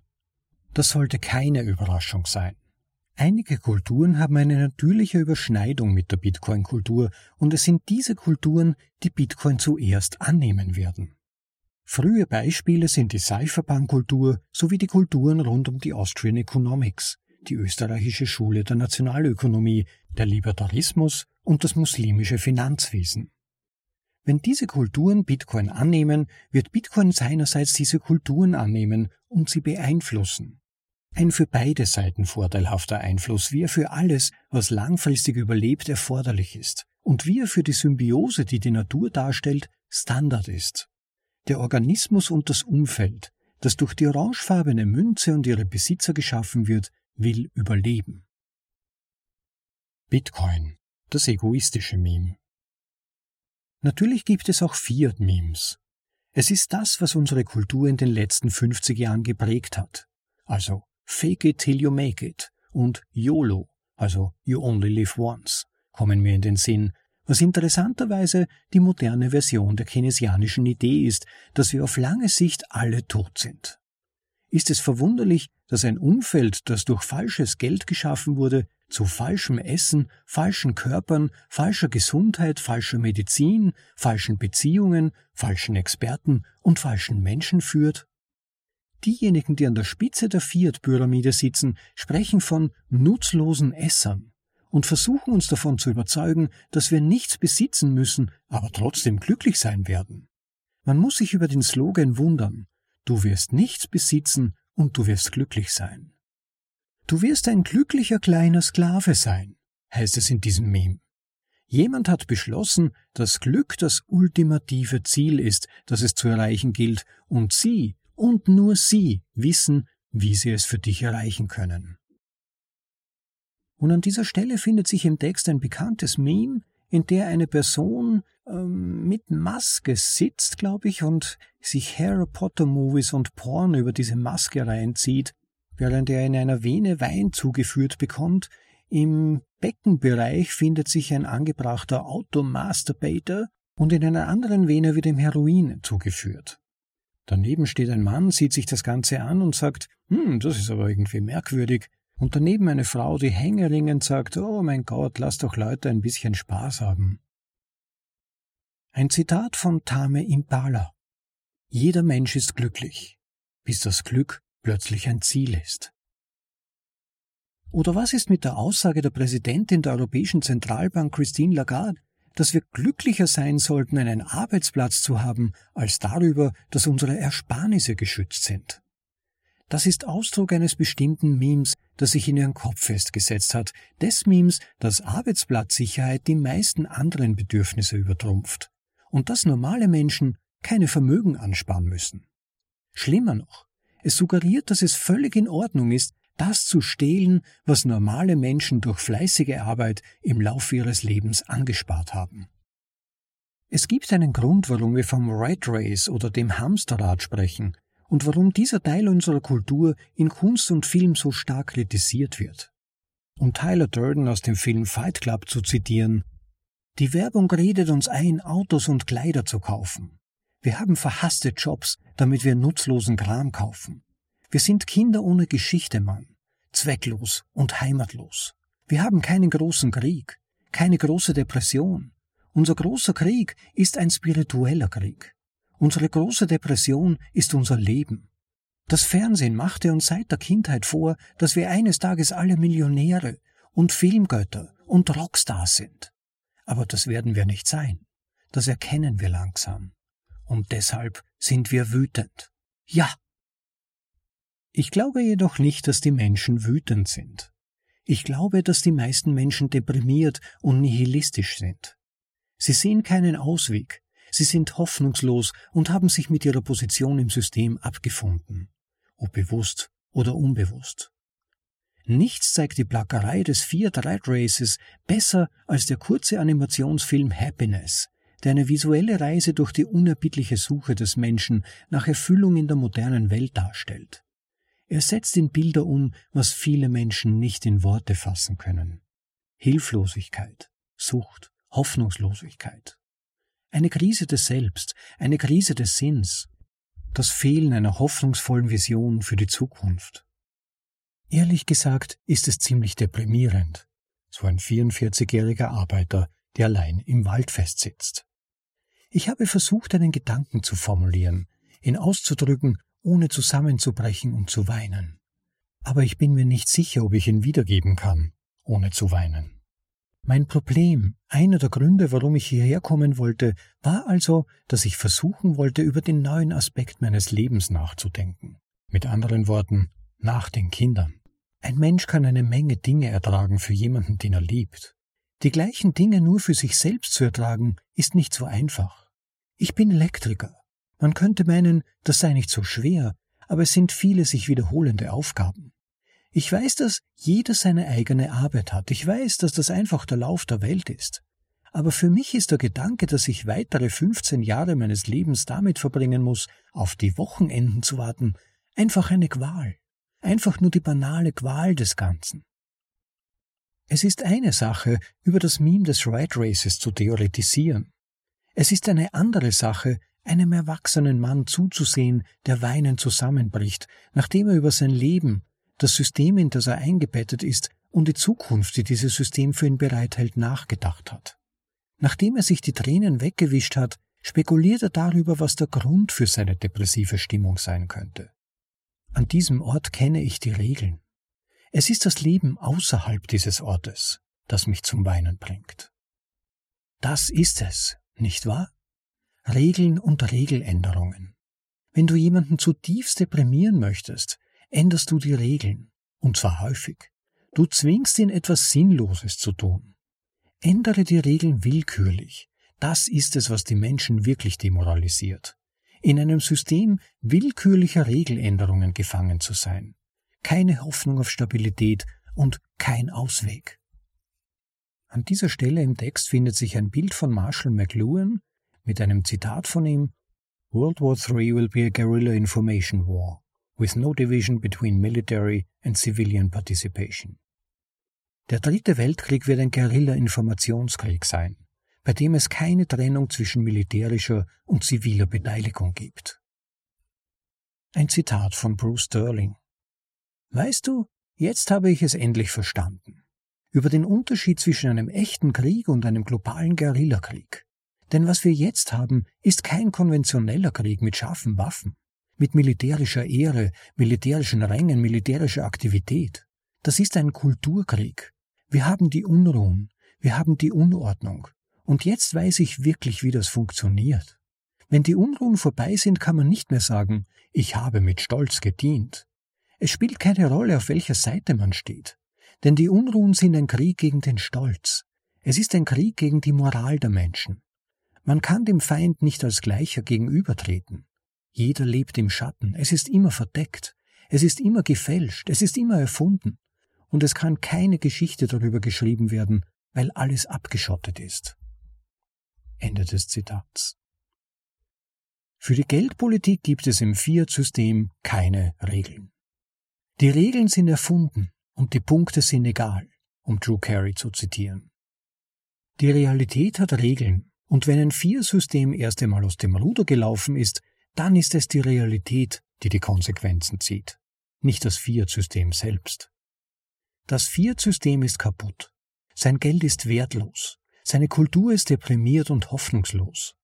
Das sollte keine Überraschung sein. Einige Kulturen haben eine natürliche Überschneidung mit der Bitcoin-Kultur und es sind diese Kulturen, die Bitcoin zuerst annehmen werden. Frühe Beispiele sind die Cypherpunk-Kultur sowie die Kulturen rund um die Austrian Economics, die österreichische Schule der Nationalökonomie, der Libertarismus und das muslimische Finanzwesen. Wenn diese Kulturen Bitcoin annehmen, wird Bitcoin seinerseits diese Kulturen annehmen und sie beeinflussen. Ein für beide Seiten vorteilhafter Einfluss, wie er für alles, was langfristig überlebt, erforderlich ist und wie er für die Symbiose, die die Natur darstellt, Standard ist. Der Organismus und das Umfeld, das durch die orangefarbene Münze und ihre Besitzer geschaffen wird, will überleben. Bitcoin, das egoistische Meme. Natürlich gibt es auch Fiat-Memes. Es ist das, was unsere Kultur in den letzten 50 Jahren geprägt hat. Also Fake it till you make it und YOLO, also You only live once, kommen mir in den Sinn, was interessanterweise die moderne Version der keynesianischen Idee ist, dass wir auf lange Sicht alle tot sind. Ist es verwunderlich, dass ein Umfeld, das durch falsches Geld geschaffen wurde, zu falschem Essen, falschen Körpern, falscher Gesundheit, falscher Medizin, falschen Beziehungen, falschen Experten und falschen Menschen führt? Diejenigen, die an der Spitze der Fiat-Pyramide sitzen, sprechen von nutzlosen Essern und versuchen uns davon zu überzeugen, dass wir nichts besitzen müssen, aber trotzdem glücklich sein werden. Man muss sich über den Slogan wundern, du wirst nichts besitzen und du wirst glücklich sein. Du wirst ein glücklicher kleiner Sklave sein, heißt es in diesem Meme. Jemand hat beschlossen, dass Glück das ultimative Ziel ist, das es zu erreichen gilt, und sie und nur Sie wissen, wie Sie es für dich erreichen können. Und an dieser Stelle findet sich im Text ein bekanntes Meme, in der eine Person ähm, mit Maske sitzt, glaube ich, und sich Harry Potter Movies und Porn über diese Maske reinzieht, während er in einer Vene Wein zugeführt bekommt. Im Beckenbereich findet sich ein angebrachter Automasturbator und in einer anderen Vene wird ihm Heroin zugeführt. Daneben steht ein Mann, sieht sich das Ganze an und sagt, hm, das ist aber irgendwie merkwürdig. Und daneben eine Frau, die hängeringend sagt, oh mein Gott, lass doch Leute ein bisschen Spaß haben. Ein Zitat von Tame Impala. Jeder Mensch ist glücklich, bis das Glück plötzlich ein Ziel ist. Oder was ist mit der Aussage der Präsidentin der Europäischen Zentralbank Christine Lagarde, dass wir glücklicher sein sollten, einen Arbeitsplatz zu haben, als darüber, dass unsere Ersparnisse geschützt sind. Das ist Ausdruck eines bestimmten Memes, das sich in ihren Kopf festgesetzt hat, des Memes, dass Arbeitsplatzsicherheit die meisten anderen Bedürfnisse übertrumpft und dass normale Menschen keine Vermögen ansparen müssen. Schlimmer noch, es suggeriert, dass es völlig in Ordnung ist, das zu stehlen, was normale Menschen durch fleißige Arbeit im Laufe ihres Lebens angespart haben. Es gibt einen Grund, warum wir vom Rat Race oder dem Hamsterrad sprechen und warum dieser Teil unserer Kultur in Kunst und Film so stark kritisiert wird. Um Tyler Durden aus dem Film Fight Club zu zitieren, die Werbung redet uns ein, Autos und Kleider zu kaufen. Wir haben verhasste Jobs, damit wir nutzlosen Kram kaufen. Wir sind Kinder ohne Geschichte, Mann, zwecklos und heimatlos. Wir haben keinen großen Krieg, keine große Depression. Unser großer Krieg ist ein spiritueller Krieg. Unsere große Depression ist unser Leben. Das Fernsehen machte uns seit der Kindheit vor, dass wir eines Tages alle Millionäre und Filmgötter und Rockstars sind. Aber das werden wir nicht sein. Das erkennen wir langsam. Und deshalb sind wir wütend. Ja, ich glaube jedoch nicht, dass die Menschen wütend sind. Ich glaube, dass die meisten Menschen deprimiert und nihilistisch sind. Sie sehen keinen Ausweg, sie sind hoffnungslos und haben sich mit ihrer Position im System abgefunden, ob bewusst oder unbewusst. Nichts zeigt die Plackerei des Fiat Rat Races besser als der kurze Animationsfilm Happiness, der eine visuelle Reise durch die unerbittliche Suche des Menschen nach Erfüllung in der modernen Welt darstellt. Er setzt in Bilder um, was viele Menschen nicht in Worte fassen können. Hilflosigkeit, Sucht, Hoffnungslosigkeit. Eine Krise des Selbst, eine Krise des Sinns, das Fehlen einer hoffnungsvollen Vision für die Zukunft. Ehrlich gesagt ist es ziemlich deprimierend, so ein 44-jähriger Arbeiter, der allein im Wald festsitzt. Ich habe versucht, einen Gedanken zu formulieren, ihn auszudrücken ohne zusammenzubrechen und zu weinen. Aber ich bin mir nicht sicher, ob ich ihn wiedergeben kann, ohne zu weinen. Mein Problem, einer der Gründe, warum ich hierher kommen wollte, war also, dass ich versuchen wollte, über den neuen Aspekt meines Lebens nachzudenken. Mit anderen Worten, nach den Kindern. Ein Mensch kann eine Menge Dinge ertragen für jemanden, den er liebt. Die gleichen Dinge nur für sich selbst zu ertragen, ist nicht so einfach. Ich bin Elektriker. Man könnte meinen, das sei nicht so schwer, aber es sind viele sich wiederholende Aufgaben. Ich weiß, dass jeder seine eigene Arbeit hat. Ich weiß, dass das einfach der Lauf der Welt ist. Aber für mich ist der Gedanke, dass ich weitere 15 Jahre meines Lebens damit verbringen muss, auf die Wochenenden zu warten, einfach eine Qual. Einfach nur die banale Qual des Ganzen. Es ist eine Sache, über das Meme des Rat Races zu theoretisieren. Es ist eine andere Sache, einem erwachsenen Mann zuzusehen, der weinend zusammenbricht, nachdem er über sein Leben, das System, in das er eingebettet ist, und die Zukunft, die dieses System für ihn bereithält, nachgedacht hat. Nachdem er sich die Tränen weggewischt hat, spekuliert er darüber, was der Grund für seine depressive Stimmung sein könnte. An diesem Ort kenne ich die Regeln. Es ist das Leben außerhalb dieses Ortes, das mich zum Weinen bringt. Das ist es, nicht wahr? Regeln und Regeländerungen. Wenn du jemanden zutiefst deprimieren möchtest, änderst du die Regeln, und zwar häufig. Du zwingst ihn etwas Sinnloses zu tun. Ändere die Regeln willkürlich. Das ist es, was die Menschen wirklich demoralisiert. In einem System willkürlicher Regeländerungen gefangen zu sein keine Hoffnung auf Stabilität und kein Ausweg. An dieser Stelle im Text findet sich ein Bild von Marshall McLuhan mit einem Zitat von ihm World War III will be a guerrilla information war, with no division between military and civilian participation. Der dritte Weltkrieg wird ein Guerilla-Informationskrieg sein, bei dem es keine Trennung zwischen militärischer und ziviler Beteiligung gibt. Ein Zitat von Bruce Sterling Weißt du, jetzt habe ich es endlich verstanden. Über den Unterschied zwischen einem echten Krieg und einem globalen Guerillakrieg. Denn was wir jetzt haben, ist kein konventioneller Krieg mit scharfen Waffen, mit militärischer Ehre, militärischen Rängen, militärischer Aktivität. Das ist ein Kulturkrieg. Wir haben die Unruhen, wir haben die Unordnung. Und jetzt weiß ich wirklich, wie das funktioniert. Wenn die Unruhen vorbei sind, kann man nicht mehr sagen, ich habe mit Stolz gedient. Es spielt keine Rolle, auf welcher Seite man steht, denn die Unruhen sind ein Krieg gegen den Stolz. Es ist ein Krieg gegen die Moral der Menschen. Man kann dem Feind nicht als Gleicher gegenübertreten. Jeder lebt im Schatten, es ist immer verdeckt, es ist immer gefälscht, es ist immer erfunden, und es kann keine Geschichte darüber geschrieben werden, weil alles abgeschottet ist. Ende des Zitats. Für die Geldpolitik gibt es im Fiat-System keine Regeln. Die Regeln sind erfunden und die Punkte sind egal, um Drew Carey zu zitieren. Die Realität hat Regeln, und wenn ein Vier-System erst einmal aus dem Ruder gelaufen ist, dann ist es die Realität, die die Konsequenzen zieht, nicht das Fiat-System selbst. Das Fiat-System ist kaputt. Sein Geld ist wertlos. Seine Kultur ist deprimiert und hoffnungslos.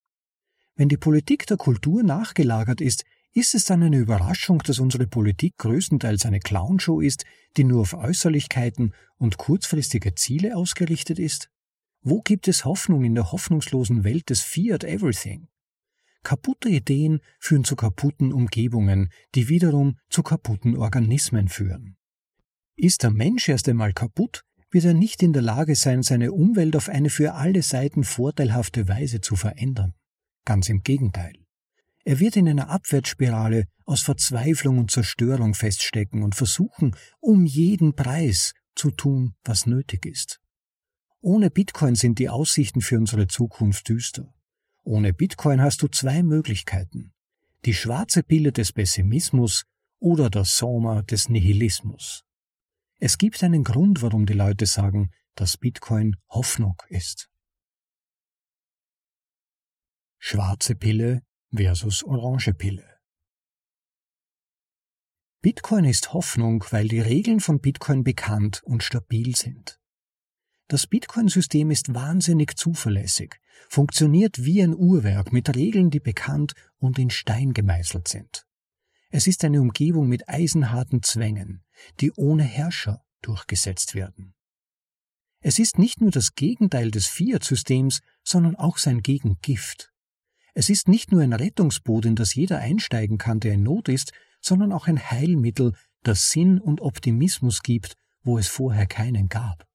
Wenn die Politik der Kultur nachgelagert ist, ist es dann eine Überraschung, dass unsere Politik größtenteils eine Clownshow ist, die nur auf Äußerlichkeiten und kurzfristige Ziele ausgerichtet ist? Wo gibt es Hoffnung in der hoffnungslosen Welt des Fiat Everything? Kaputte Ideen führen zu kaputten Umgebungen, die wiederum zu kaputten Organismen führen. Ist der Mensch erst einmal kaputt, wird er nicht in der Lage sein, seine Umwelt auf eine für alle Seiten vorteilhafte Weise zu verändern. Ganz im Gegenteil. Er wird in einer Abwärtsspirale aus Verzweiflung und Zerstörung feststecken und versuchen, um jeden Preis zu tun, was nötig ist. Ohne Bitcoin sind die Aussichten für unsere Zukunft düster. Ohne Bitcoin hast du zwei Möglichkeiten. Die schwarze Pille des Pessimismus oder das Soma des Nihilismus. Es gibt einen Grund, warum die Leute sagen, dass Bitcoin Hoffnung ist. Schwarze Pille versus orange Pille. Bitcoin ist Hoffnung, weil die Regeln von Bitcoin bekannt und stabil sind. Das Bitcoin-System ist wahnsinnig zuverlässig, funktioniert wie ein Uhrwerk mit Regeln, die bekannt und in Stein gemeißelt sind. Es ist eine Umgebung mit eisenharten Zwängen, die ohne Herrscher durchgesetzt werden. Es ist nicht nur das Gegenteil des Fiat-Systems, sondern auch sein Gegengift. Es ist nicht nur ein Rettungsboot, in das jeder einsteigen kann, der in Not ist, sondern auch ein Heilmittel, das Sinn und Optimismus gibt, wo es vorher keinen gab.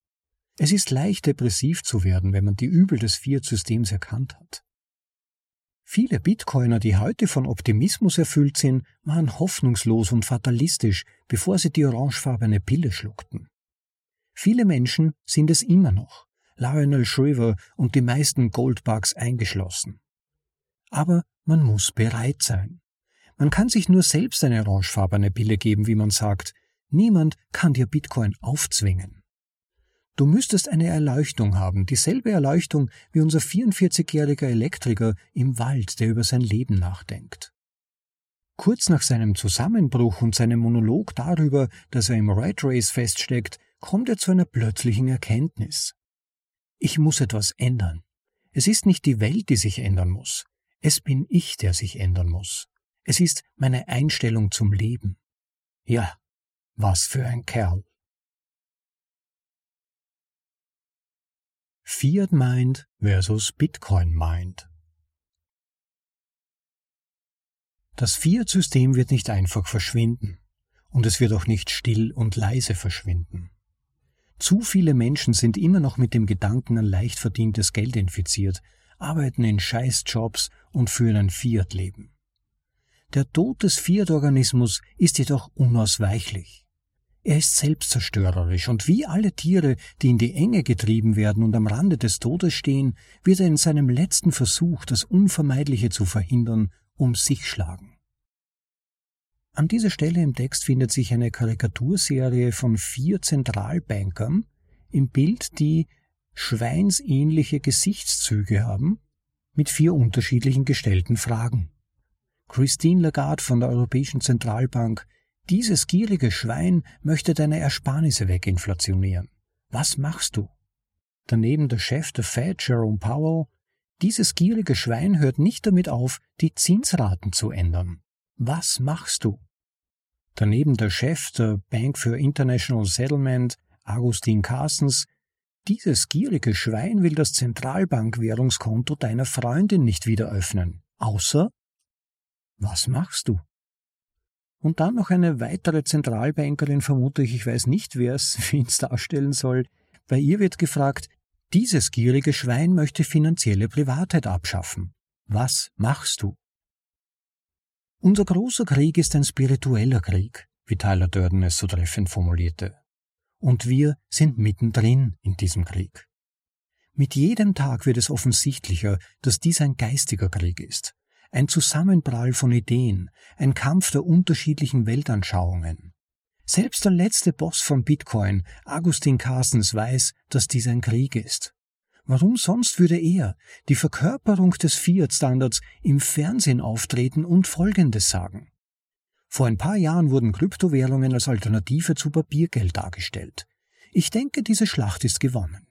Es ist leicht depressiv zu werden, wenn man die Übel des Fiat-Systems erkannt hat. Viele Bitcoiner, die heute von Optimismus erfüllt sind, waren hoffnungslos und fatalistisch, bevor sie die orangefarbene Pille schluckten. Viele Menschen sind es immer noch, Lionel Shriver und die meisten Goldbugs eingeschlossen. Aber man muss bereit sein. Man kann sich nur selbst eine orangefarbene Pille geben, wie man sagt. Niemand kann dir Bitcoin aufzwingen. Du müsstest eine Erleuchtung haben, dieselbe Erleuchtung wie unser 44-jähriger Elektriker im Wald, der über sein Leben nachdenkt. Kurz nach seinem Zusammenbruch und seinem Monolog darüber, dass er im Red Race feststeckt, kommt er zu einer plötzlichen Erkenntnis. Ich muss etwas ändern. Es ist nicht die Welt, die sich ändern muss. Es bin ich, der sich ändern muss. Es ist meine Einstellung zum Leben. Ja, was für ein Kerl. Fiat Mind versus Bitcoin Mind. Das Fiat-System wird nicht einfach verschwinden. Und es wird auch nicht still und leise verschwinden. Zu viele Menschen sind immer noch mit dem Gedanken an leicht verdientes Geld infiziert, arbeiten in Scheißjobs und führen ein Fiat-Leben. Der Tod des Fiat-Organismus ist jedoch unausweichlich. Er ist selbstzerstörerisch und wie alle Tiere, die in die Enge getrieben werden und am Rande des Todes stehen, wird er in seinem letzten Versuch, das Unvermeidliche zu verhindern, um sich schlagen. An dieser Stelle im Text findet sich eine Karikaturserie von vier Zentralbankern im Bild, die schweinsähnliche Gesichtszüge haben, mit vier unterschiedlichen gestellten Fragen. Christine Lagarde von der Europäischen Zentralbank dieses gierige Schwein möchte deine Ersparnisse weginflationieren. Was machst du? Daneben der Chef der Fed, Jerome Powell, dieses gierige Schwein hört nicht damit auf, die Zinsraten zu ändern. Was machst du? Daneben der Chef der Bank for International Settlement, Augustin Carstens, dieses gierige Schwein will das Zentralbankwährungskonto deiner Freundin nicht wieder öffnen. Außer, was machst du? Und dann noch eine weitere Zentralbankerin, vermute ich, ich weiß nicht, wer es [LAUGHS] es darstellen soll. Bei ihr wird gefragt, dieses gierige Schwein möchte finanzielle Privatheit abschaffen. Was machst du? Unser großer Krieg ist ein spiritueller Krieg, wie Tyler Durden es so treffend formulierte. Und wir sind mittendrin in diesem Krieg. Mit jedem Tag wird es offensichtlicher, dass dies ein geistiger Krieg ist, ein Zusammenprall von Ideen, ein Kampf der unterschiedlichen Weltanschauungen. Selbst der letzte Boss von Bitcoin, Agustin Carstens, weiß, dass dies ein Krieg ist. Warum sonst würde er, die Verkörperung des Fiat-Standards, im Fernsehen auftreten und Folgendes sagen? Vor ein paar Jahren wurden Kryptowährungen als Alternative zu Papiergeld dargestellt. Ich denke, diese Schlacht ist gewonnen.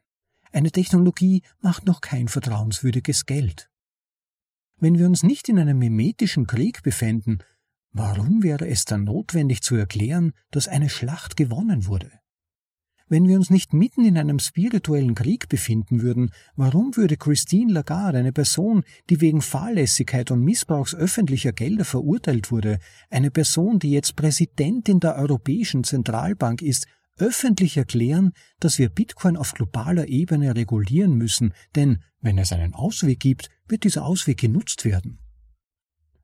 Eine Technologie macht noch kein vertrauenswürdiges Geld. Wenn wir uns nicht in einem mimetischen Krieg befänden, warum wäre es dann notwendig zu erklären, dass eine Schlacht gewonnen wurde? Wenn wir uns nicht mitten in einem spirituellen Krieg befinden würden, warum würde Christine Lagarde, eine Person, die wegen Fahrlässigkeit und Missbrauchs öffentlicher Gelder verurteilt wurde, eine Person, die jetzt Präsidentin der Europäischen Zentralbank ist, öffentlich erklären, dass wir Bitcoin auf globaler Ebene regulieren müssen, denn wenn es einen Ausweg gibt, wird dieser Ausweg genutzt werden.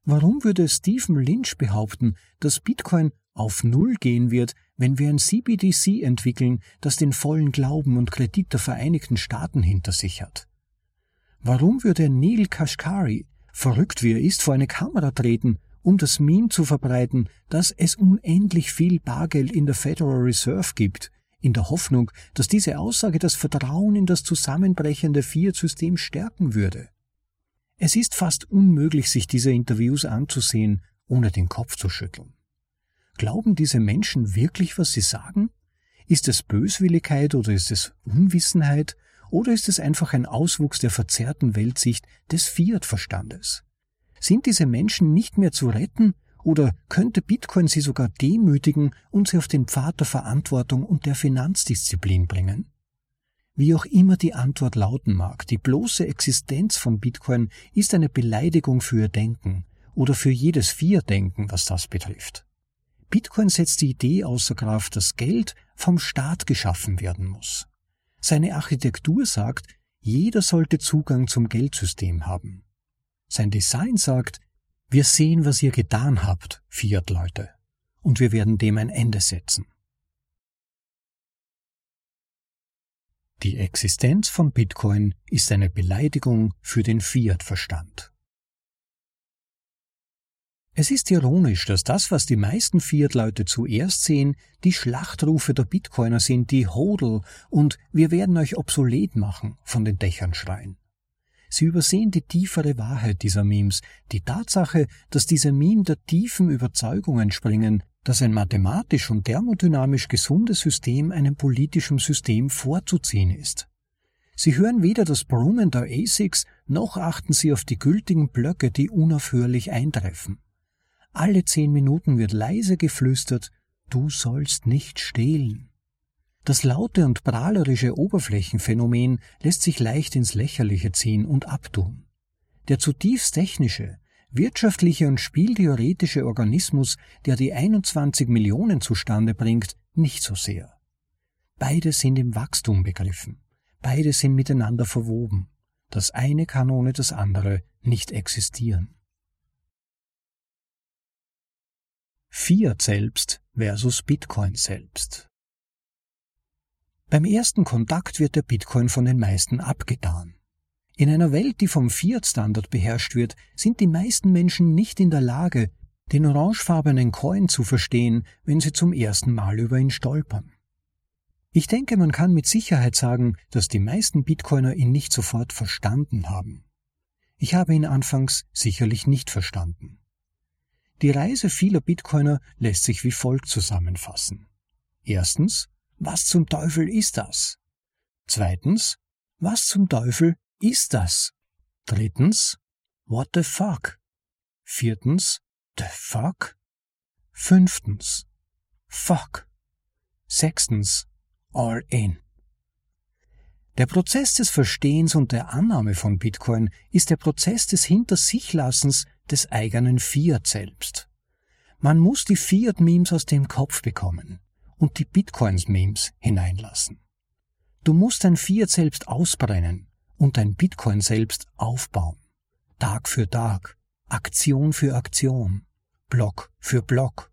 Warum würde Stephen Lynch behaupten, dass Bitcoin auf Null gehen wird, wenn wir ein CBDC entwickeln, das den vollen Glauben und Kredit der Vereinigten Staaten hinter sich hat? Warum würde Neil Kashkari, verrückt wie er ist, vor eine Kamera treten um das Meme zu verbreiten, dass es unendlich viel Bargeld in der Federal Reserve gibt, in der Hoffnung, dass diese Aussage das Vertrauen in das zusammenbrechende Fiat-System stärken würde. Es ist fast unmöglich, sich diese Interviews anzusehen, ohne den Kopf zu schütteln. Glauben diese Menschen wirklich, was sie sagen? Ist es Böswilligkeit oder ist es Unwissenheit oder ist es einfach ein Auswuchs der verzerrten Weltsicht des Fiat-Verstandes? Sind diese Menschen nicht mehr zu retten oder könnte Bitcoin sie sogar demütigen und sie auf den Pfad der Verantwortung und der Finanzdisziplin bringen? Wie auch immer die Antwort lauten mag, die bloße Existenz von Bitcoin ist eine Beleidigung für ihr Denken oder für jedes Vier-Denken, was das betrifft. Bitcoin setzt die Idee außer Kraft, dass Geld vom Staat geschaffen werden muss. Seine Architektur sagt, jeder sollte Zugang zum Geldsystem haben. Sein Design sagt, wir sehen, was ihr getan habt, Fiat-Leute, und wir werden dem ein Ende setzen. Die Existenz von Bitcoin ist eine Beleidigung für den Fiat-Verstand. Es ist ironisch, dass das, was die meisten Fiat-Leute zuerst sehen, die Schlachtrufe der Bitcoiner sind, die Hodl und wir werden euch obsolet machen von den Dächern schreien. Sie übersehen die tiefere Wahrheit dieser Memes, die Tatsache, dass diese Meme der tiefen Überzeugung entspringen, dass ein mathematisch und thermodynamisch gesundes System einem politischen System vorzuziehen ist. Sie hören weder das Brummen der ASICs, noch achten sie auf die gültigen Blöcke, die unaufhörlich eintreffen. Alle zehn Minuten wird leise geflüstert, du sollst nicht stehlen. Das laute und prahlerische Oberflächenphänomen lässt sich leicht ins Lächerliche ziehen und abtun. Der zutiefst technische, wirtschaftliche und spieltheoretische Organismus, der die 21 Millionen zustande bringt, nicht so sehr. Beide sind im Wachstum begriffen. Beide sind miteinander verwoben. Das eine kann ohne das andere nicht existieren. Fiat selbst versus Bitcoin selbst. Beim ersten Kontakt wird der Bitcoin von den meisten abgetan. In einer Welt, die vom Fiat-Standard beherrscht wird, sind die meisten Menschen nicht in der Lage, den orangefarbenen Coin zu verstehen, wenn sie zum ersten Mal über ihn stolpern. Ich denke, man kann mit Sicherheit sagen, dass die meisten Bitcoiner ihn nicht sofort verstanden haben. Ich habe ihn anfangs sicherlich nicht verstanden. Die Reise vieler Bitcoiner lässt sich wie folgt zusammenfassen. Erstens, was zum Teufel ist das? Zweitens, was zum Teufel ist das? Drittens, what the fuck? Viertens, the fuck? Fünftens, fuck. Sechstens, all in. Der Prozess des Verstehens und der Annahme von Bitcoin ist der Prozess des Hinter-sich-Lassens des eigenen Fiat selbst. Man muss die Fiat-Memes aus dem Kopf bekommen und die Bitcoins-Memes hineinlassen. Du musst dein Fiat selbst ausbrennen und dein Bitcoin selbst aufbauen. Tag für Tag, Aktion für Aktion, Block für Block.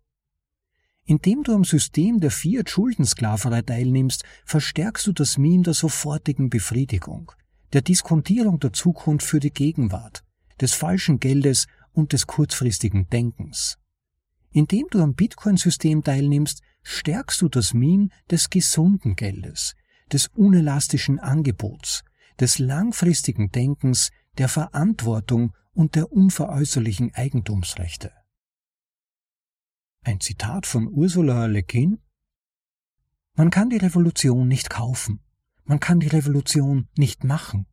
Indem du am System der Fiat-Schuldensklaverei teilnimmst, verstärkst du das Meme der sofortigen Befriedigung, der Diskontierung der Zukunft für die Gegenwart, des falschen Geldes und des kurzfristigen Denkens. Indem du am Bitcoin-System teilnimmst, stärkst du das Meme des gesunden Geldes, des unelastischen Angebots, des langfristigen Denkens, der Verantwortung und der unveräußerlichen Eigentumsrechte. Ein Zitat von Ursula Le Guin Man kann die Revolution nicht kaufen, man kann die Revolution nicht machen.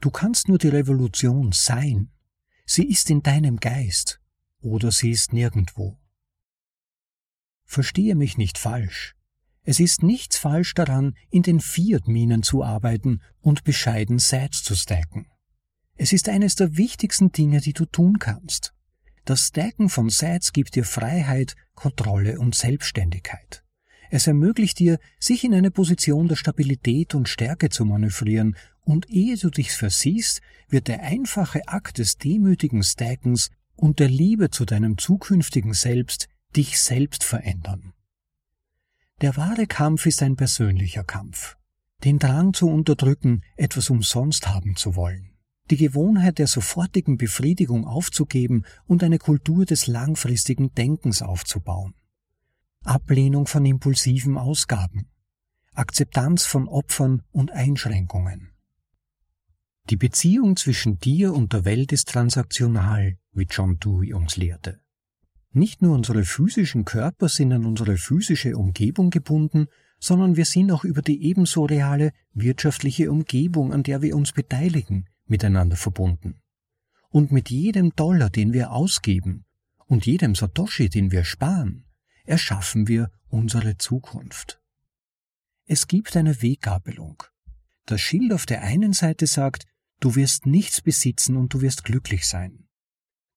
Du kannst nur die Revolution sein. Sie ist in deinem Geist oder sie ist nirgendwo. Verstehe mich nicht falsch. Es ist nichts falsch daran, in den Fiat-Minen zu arbeiten und bescheiden Sats zu stacken. Es ist eines der wichtigsten Dinge, die du tun kannst. Das Stacken von Sats gibt dir Freiheit, Kontrolle und Selbstständigkeit. Es ermöglicht dir, sich in eine Position der Stabilität und Stärke zu manövrieren, und ehe du dich versiehst, wird der einfache Akt des demütigen Stackens und der Liebe zu deinem zukünftigen Selbst dich selbst verändern. Der wahre Kampf ist ein persönlicher Kampf. Den Drang zu unterdrücken, etwas umsonst haben zu wollen. Die Gewohnheit der sofortigen Befriedigung aufzugeben und eine Kultur des langfristigen Denkens aufzubauen. Ablehnung von impulsiven Ausgaben. Akzeptanz von Opfern und Einschränkungen. Die Beziehung zwischen dir und der Welt ist transaktional, wie John Dewey uns lehrte. Nicht nur unsere physischen Körper sind an unsere physische Umgebung gebunden, sondern wir sind auch über die ebenso reale wirtschaftliche Umgebung, an der wir uns beteiligen, miteinander verbunden. Und mit jedem Dollar, den wir ausgeben, und jedem Satoshi, den wir sparen, erschaffen wir unsere Zukunft. Es gibt eine Weggabelung. Das Schild auf der einen Seite sagt, du wirst nichts besitzen und du wirst glücklich sein.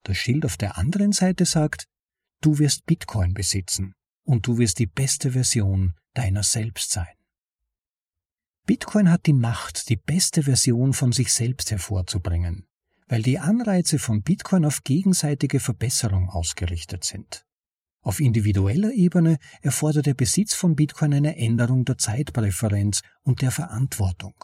Das Schild auf der anderen Seite sagt, du wirst Bitcoin besitzen und du wirst die beste Version deiner selbst sein. Bitcoin hat die Macht, die beste Version von sich selbst hervorzubringen, weil die Anreize von Bitcoin auf gegenseitige Verbesserung ausgerichtet sind. Auf individueller Ebene erfordert der Besitz von Bitcoin eine Änderung der Zeitpräferenz und der Verantwortung.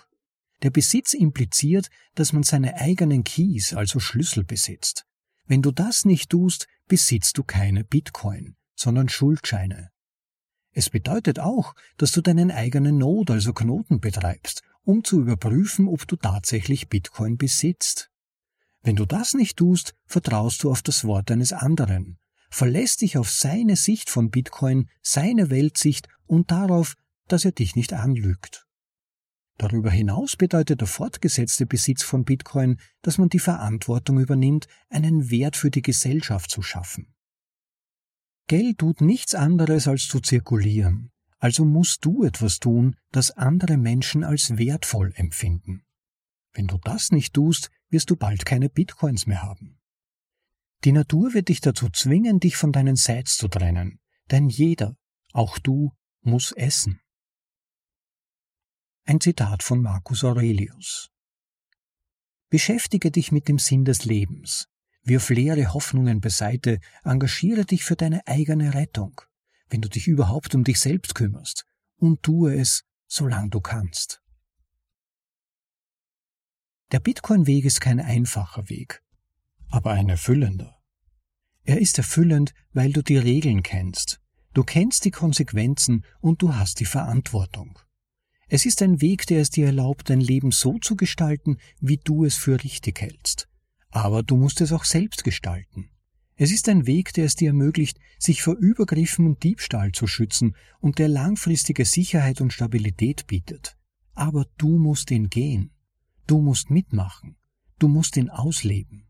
Der Besitz impliziert, dass man seine eigenen Keys, also Schlüssel besitzt. Wenn du das nicht tust, besitzt du keine Bitcoin, sondern Schuldscheine. Es bedeutet auch, dass du deinen eigenen Node, also Knoten betreibst, um zu überprüfen, ob du tatsächlich Bitcoin besitzt. Wenn du das nicht tust, vertraust du auf das Wort eines anderen, verlässt dich auf seine Sicht von Bitcoin, seine Weltsicht und darauf, dass er dich nicht anlügt. Darüber hinaus bedeutet der fortgesetzte Besitz von Bitcoin, dass man die Verantwortung übernimmt, einen Wert für die Gesellschaft zu schaffen. Geld tut nichts anderes als zu zirkulieren, also musst du etwas tun, das andere Menschen als wertvoll empfinden. Wenn du das nicht tust, wirst du bald keine Bitcoins mehr haben. Die Natur wird dich dazu zwingen, dich von deinen Sites zu trennen, denn jeder, auch du, muss essen. Ein Zitat von Marcus Aurelius. Beschäftige dich mit dem Sinn des Lebens, Wirf leere Hoffnungen beiseite, engagiere dich für deine eigene Rettung, wenn du dich überhaupt um dich selbst kümmerst, und tue es, solange du kannst. Der Bitcoin-Weg ist kein einfacher Weg, aber ein erfüllender. Er ist erfüllend, weil du die Regeln kennst, du kennst die Konsequenzen und du hast die Verantwortung. Es ist ein Weg, der es dir erlaubt, dein Leben so zu gestalten, wie du es für richtig hältst, aber du musst es auch selbst gestalten. Es ist ein Weg, der es dir ermöglicht, sich vor Übergriffen und Diebstahl zu schützen und der langfristige Sicherheit und Stabilität bietet. Aber du musst ihn gehen. Du musst mitmachen. Du musst ihn ausleben.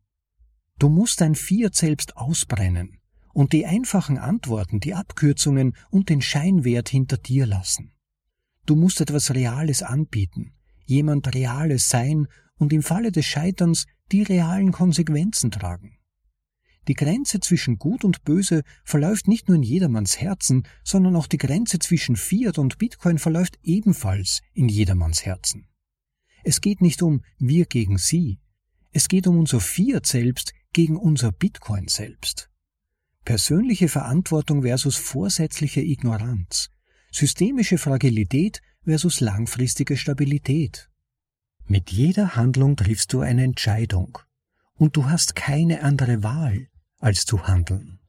Du musst dein Fiat selbst ausbrennen und die einfachen Antworten, die Abkürzungen und den Scheinwert hinter dir lassen. Du musst etwas Reales anbieten, jemand Reales sein und im Falle des Scheiterns die realen Konsequenzen tragen. Die Grenze zwischen Gut und Böse verläuft nicht nur in jedermanns Herzen, sondern auch die Grenze zwischen Fiat und Bitcoin verläuft ebenfalls in jedermanns Herzen. Es geht nicht um wir gegen sie, es geht um unser Fiat selbst gegen unser Bitcoin selbst. Persönliche Verantwortung versus vorsätzliche Ignoranz, systemische Fragilität versus langfristige Stabilität. Mit jeder Handlung triffst du eine Entscheidung, und du hast keine andere Wahl, als zu handeln.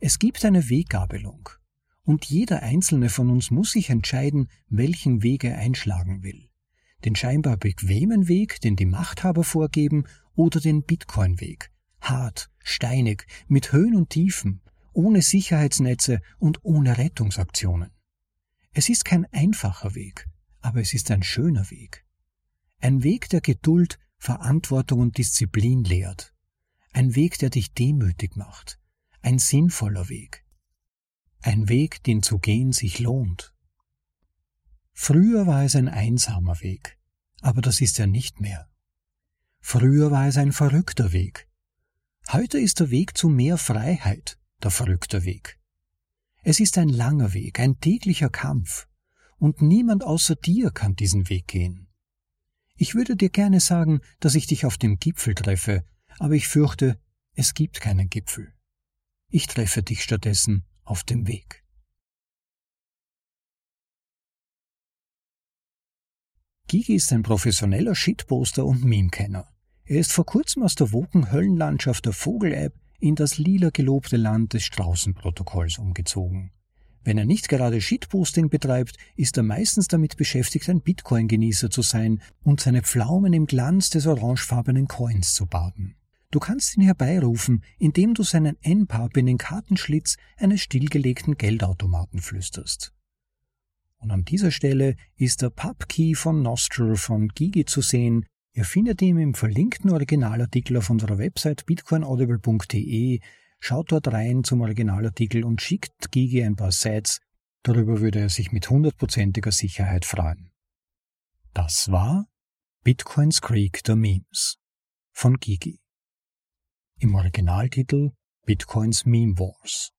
Es gibt eine Weggabelung, und jeder einzelne von uns muss sich entscheiden, welchen Weg er einschlagen will. Den scheinbar bequemen Weg, den die Machthaber vorgeben, oder den Bitcoin-Weg, hart, steinig, mit Höhen und Tiefen, ohne Sicherheitsnetze und ohne Rettungsaktionen. Es ist kein einfacher Weg, aber es ist ein schöner Weg. Ein Weg, der Geduld, Verantwortung und Disziplin lehrt. Ein Weg, der dich demütig macht. Ein sinnvoller Weg. Ein Weg, den zu gehen sich lohnt. Früher war es ein einsamer Weg, aber das ist er nicht mehr. Früher war es ein verrückter Weg. Heute ist der Weg zu mehr Freiheit der verrückte Weg. Es ist ein langer Weg, ein täglicher Kampf, und niemand außer dir kann diesen Weg gehen. Ich würde dir gerne sagen, dass ich dich auf dem Gipfel treffe, aber ich fürchte, es gibt keinen Gipfel. Ich treffe dich stattdessen auf dem Weg. Gigi ist ein professioneller Shitposter und Meme-Kenner. Er ist vor kurzem aus der woken Höllenlandschaft der Vogel-App in das lila gelobte Land des Straußenprotokolls umgezogen. Wenn er nicht gerade Shitposting betreibt, ist er meistens damit beschäftigt, ein Bitcoin-Genießer zu sein und seine Pflaumen im Glanz des orangefarbenen Coins zu baden. Du kannst ihn herbeirufen, indem du seinen N-Pub in den Kartenschlitz eines stillgelegten Geldautomaten flüsterst. Und an dieser Stelle ist der Pub-Key von Nostril von Gigi zu sehen. Ihr findet ihn im verlinkten Originalartikel auf unserer Website bitcoinaudible.de Schaut dort rein zum Originalartikel und schickt Gigi ein paar Sets. Darüber würde er sich mit hundertprozentiger Sicherheit freuen. Das war Bitcoins Creek der Memes von Gigi. Im Originaltitel Bitcoins Meme Wars.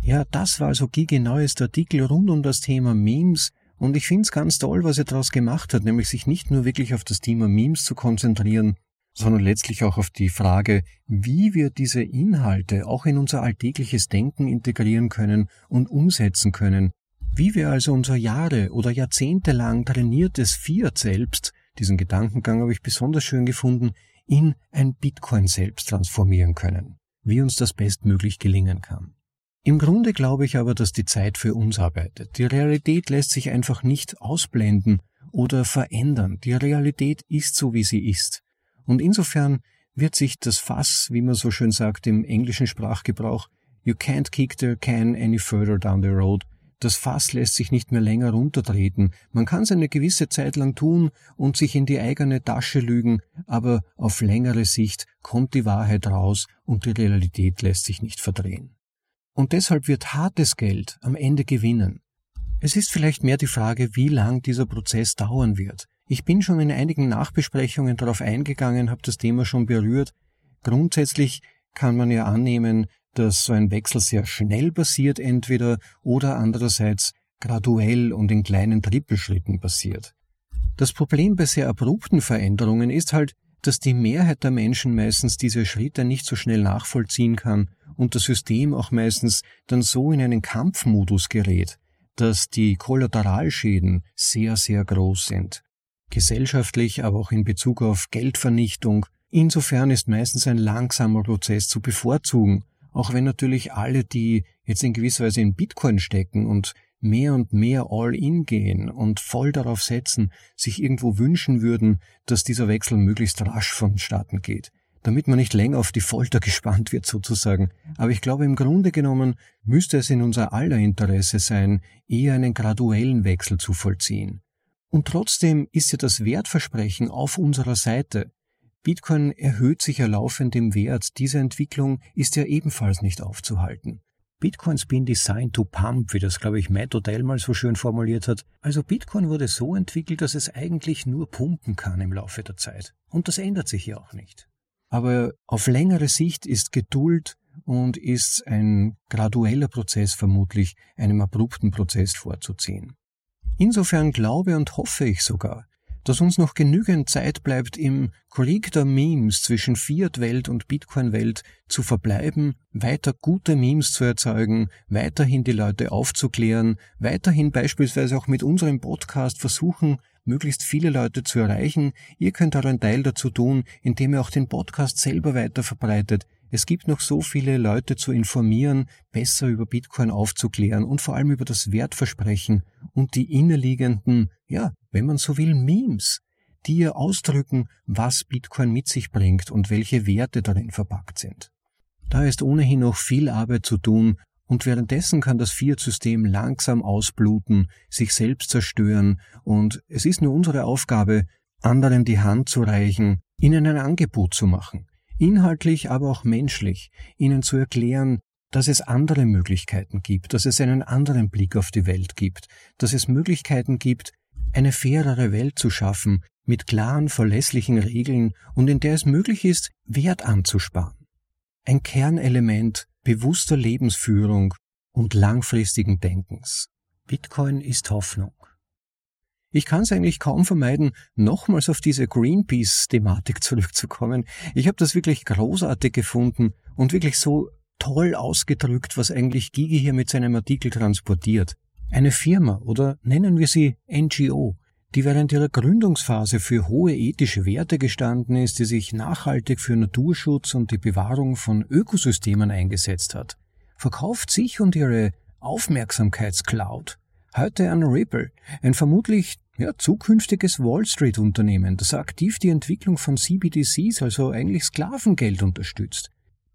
Ja, das war also Gigi neuester Artikel rund um das Thema Memes und ich finde es ganz toll, was er daraus gemacht hat, nämlich sich nicht nur wirklich auf das Thema Memes zu konzentrieren, sondern letztlich auch auf die Frage, wie wir diese Inhalte auch in unser alltägliches Denken integrieren können und umsetzen können, wie wir also unser Jahre oder Jahrzehnte lang trainiertes Fiat selbst, diesen Gedankengang habe ich besonders schön gefunden, in ein Bitcoin selbst transformieren können, wie uns das bestmöglich gelingen kann. Im Grunde glaube ich aber, dass die Zeit für uns arbeitet. Die Realität lässt sich einfach nicht ausblenden oder verändern. Die Realität ist so, wie sie ist. Und insofern wird sich das Fass, wie man so schön sagt im englischen Sprachgebrauch, you can't kick the can any further down the road, das Fass lässt sich nicht mehr länger runtertreten. Man kann es eine gewisse Zeit lang tun und sich in die eigene Tasche lügen, aber auf längere Sicht kommt die Wahrheit raus und die Realität lässt sich nicht verdrehen. Und deshalb wird hartes Geld am Ende gewinnen. Es ist vielleicht mehr die Frage, wie lang dieser Prozess dauern wird. Ich bin schon in einigen Nachbesprechungen darauf eingegangen, habe das Thema schon berührt. Grundsätzlich kann man ja annehmen, dass so ein Wechsel sehr schnell passiert entweder oder andererseits graduell und in kleinen Trippelschritten passiert. Das Problem bei sehr abrupten Veränderungen ist halt, dass die Mehrheit der Menschen meistens diese Schritte nicht so schnell nachvollziehen kann und das System auch meistens dann so in einen Kampfmodus gerät, dass die Kollateralschäden sehr, sehr groß sind. Gesellschaftlich, aber auch in Bezug auf Geldvernichtung. Insofern ist meistens ein langsamer Prozess zu bevorzugen auch wenn natürlich alle, die jetzt in gewisser Weise in Bitcoin stecken und mehr und mehr all-in gehen und voll darauf setzen, sich irgendwo wünschen würden, dass dieser Wechsel möglichst rasch vonstatten geht, damit man nicht länger auf die Folter gespannt wird sozusagen. Aber ich glaube, im Grunde genommen müsste es in unser aller Interesse sein, eher einen graduellen Wechsel zu vollziehen. Und trotzdem ist ja das Wertversprechen auf unserer Seite. Bitcoin erhöht sich ja laufend im Wert. Diese Entwicklung ist ja ebenfalls nicht aufzuhalten. Bitcoins been designed to pump, wie das, glaube ich, Matt Odell mal so schön formuliert hat. Also Bitcoin wurde so entwickelt, dass es eigentlich nur pumpen kann im Laufe der Zeit. Und das ändert sich ja auch nicht. Aber auf längere Sicht ist Geduld und ist ein gradueller Prozess vermutlich einem abrupten Prozess vorzuziehen. Insofern glaube und hoffe ich sogar, dass uns noch genügend Zeit bleibt, im Krieg der Memes zwischen Fiat-Welt und Bitcoin-Welt zu verbleiben, weiter gute Memes zu erzeugen, weiterhin die Leute aufzuklären, weiterhin beispielsweise auch mit unserem Podcast versuchen, möglichst viele Leute zu erreichen. Ihr könnt euren Teil dazu tun, indem ihr auch den Podcast selber weiter verbreitet. Es gibt noch so viele Leute zu informieren, besser über Bitcoin aufzuklären und vor allem über das Wertversprechen und die innerliegenden, ja, wenn man so will, Memes, die ihr ausdrücken, was Bitcoin mit sich bringt und welche Werte darin verpackt sind. Da ist ohnehin noch viel Arbeit zu tun und währenddessen kann das Fiat-System langsam ausbluten, sich selbst zerstören und es ist nur unsere Aufgabe, anderen die Hand zu reichen, ihnen ein Angebot zu machen, inhaltlich, aber auch menschlich, ihnen zu erklären, dass es andere Möglichkeiten gibt, dass es einen anderen Blick auf die Welt gibt, dass es Möglichkeiten gibt, eine fairere Welt zu schaffen, mit klaren, verlässlichen Regeln und in der es möglich ist, Wert anzusparen. Ein Kernelement bewusster Lebensführung und langfristigen Denkens. Bitcoin ist Hoffnung. Ich kann es eigentlich kaum vermeiden, nochmals auf diese Greenpeace-Thematik [LAUGHS] zurückzukommen. Ich habe das wirklich großartig gefunden und wirklich so toll ausgedrückt, was eigentlich Gigi hier mit seinem Artikel transportiert. Eine Firma oder nennen wir sie NGO, die während ihrer Gründungsphase für hohe ethische Werte gestanden ist, die sich nachhaltig für Naturschutz und die Bewahrung von Ökosystemen eingesetzt hat, verkauft sich und ihre Aufmerksamkeitscloud Heute an Ripple, ein vermutlich ja, zukünftiges Wall Street Unternehmen, das aktiv die Entwicklung von CBDCs, also eigentlich Sklavengeld unterstützt.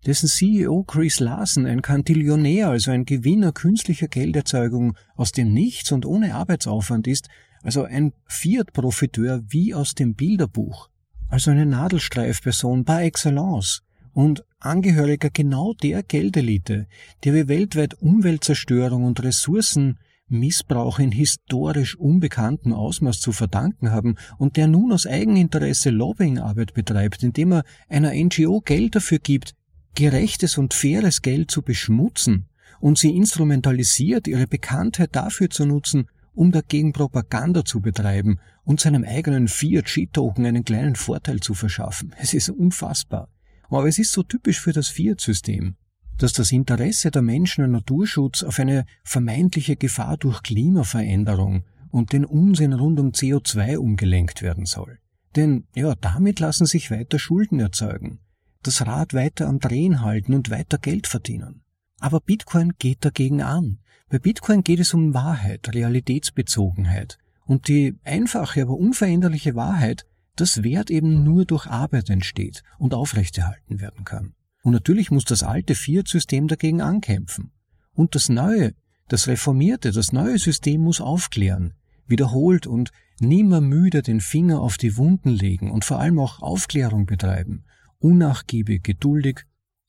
Dessen CEO Chris Larsen ein Kantillionär, also ein Gewinner künstlicher Gelderzeugung aus dem Nichts und ohne Arbeitsaufwand ist, also ein Fiat-Profiteur wie aus dem Bilderbuch, also eine Nadelstreifperson par excellence und Angehöriger genau der Geldelite, der wir weltweit Umweltzerstörung und Ressourcen Missbrauch in historisch unbekanntem Ausmaß zu verdanken haben und der nun aus Eigeninteresse Lobbyingarbeit betreibt, indem er einer NGO Geld dafür gibt, gerechtes und faires Geld zu beschmutzen und sie instrumentalisiert, ihre Bekanntheit dafür zu nutzen, um dagegen Propaganda zu betreiben und seinem eigenen Fiat-G-Token einen kleinen Vorteil zu verschaffen. Es ist unfassbar. Aber es ist so typisch für das Fiat-System, dass das Interesse der Menschen an Naturschutz auf eine vermeintliche Gefahr durch Klimaveränderung und den Unsinn rund um CO2 umgelenkt werden soll. Denn ja, damit lassen sich weiter Schulden erzeugen, das Rad weiter am Drehen halten und weiter Geld verdienen. Aber Bitcoin geht dagegen an. Bei Bitcoin geht es um Wahrheit, Realitätsbezogenheit. Und die einfache, aber unveränderliche Wahrheit, dass Wert eben nur durch Arbeit entsteht und aufrechterhalten werden kann. Und natürlich muss das alte Fiat-System dagegen ankämpfen. Und das neue, das reformierte, das neue System muss aufklären, wiederholt und nimmer müde den Finger auf die Wunden legen und vor allem auch Aufklärung betreiben, unnachgiebig, geduldig,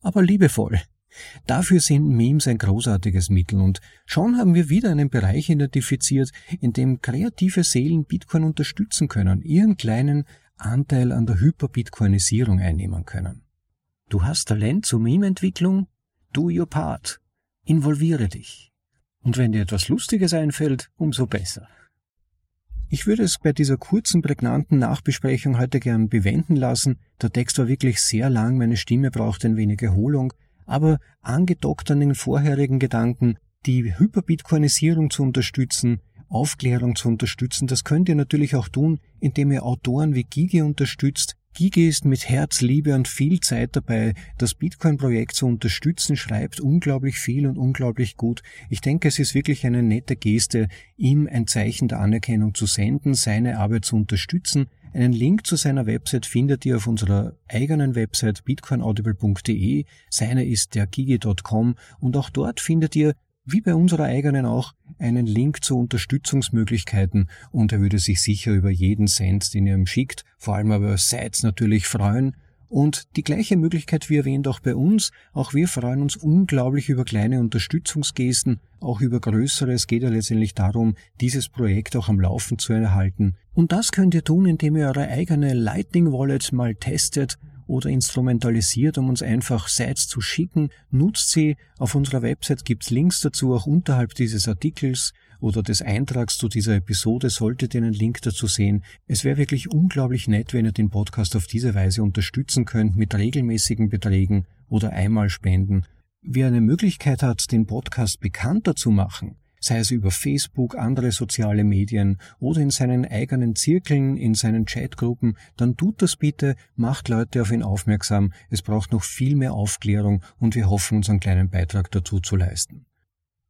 aber liebevoll. Dafür sind Memes ein großartiges Mittel und schon haben wir wieder einen Bereich identifiziert, in dem kreative Seelen Bitcoin unterstützen können, ihren kleinen Anteil an der Hyperbitcoinisierung einnehmen können. Du hast Talent zur Meme-Entwicklung? Do your part. Involviere dich. Und wenn dir etwas Lustiges einfällt, umso besser. Ich würde es bei dieser kurzen, prägnanten Nachbesprechung heute gern bewenden lassen. Der Text war wirklich sehr lang, meine Stimme braucht ein wenig Erholung, aber angedockt an den vorherigen Gedanken, die Hyperbitcoinisierung zu unterstützen, Aufklärung zu unterstützen, das könnt ihr natürlich auch tun, indem ihr Autoren wie Gigi unterstützt, Gigi ist mit Herz, Liebe und viel Zeit dabei, das Bitcoin-Projekt zu unterstützen, schreibt unglaublich viel und unglaublich gut. Ich denke, es ist wirklich eine nette Geste, ihm ein Zeichen der Anerkennung zu senden, seine Arbeit zu unterstützen. Einen Link zu seiner Website findet ihr auf unserer eigenen Website bitcoinaudible.de. Seine ist der gigi.com und auch dort findet ihr wie bei unserer eigenen auch, einen Link zu Unterstützungsmöglichkeiten und er würde sich sicher über jeden Cent, den ihr ihm schickt, vor allem aber Sites natürlich freuen. Und die gleiche Möglichkeit wie erwähnt auch bei uns. Auch wir freuen uns unglaublich über kleine Unterstützungsgesten, auch über größere. Es geht ja letztendlich darum, dieses Projekt auch am Laufen zu erhalten. Und das könnt ihr tun, indem ihr eure eigene Lightning Wallet mal testet oder instrumentalisiert, um uns einfach Sites zu schicken. Nutzt sie. Auf unserer Website gibt's Links dazu, auch unterhalb dieses Artikels oder des Eintrags zu dieser Episode solltet ihr einen Link dazu sehen. Es wäre wirklich unglaublich nett, wenn ihr den Podcast auf diese Weise unterstützen könnt mit regelmäßigen Beträgen oder einmal Spenden. Wer eine Möglichkeit hat, den Podcast bekannter zu machen, sei es über Facebook, andere soziale Medien oder in seinen eigenen Zirkeln, in seinen Chatgruppen, dann tut das bitte, macht Leute auf ihn aufmerksam. Es braucht noch viel mehr Aufklärung und wir hoffen, unseren kleinen Beitrag dazu zu leisten.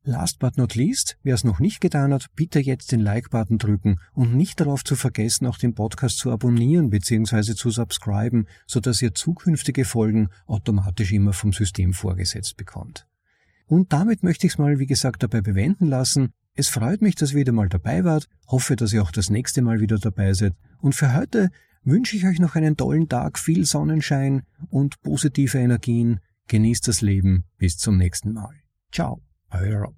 Last but not least, wer es noch nicht getan hat, bitte jetzt den Like-Button drücken und nicht darauf zu vergessen, auch den Podcast zu abonnieren bzw. zu subscriben, sodass ihr zukünftige Folgen automatisch immer vom System vorgesetzt bekommt. Und damit möchte ich es mal, wie gesagt, dabei bewenden lassen. Es freut mich, dass ihr wieder mal dabei wart, hoffe, dass ihr auch das nächste Mal wieder dabei seid. Und für heute wünsche ich euch noch einen tollen Tag, viel Sonnenschein und positive Energien. Genießt das Leben. Bis zum nächsten Mal. Ciao, euer Rob.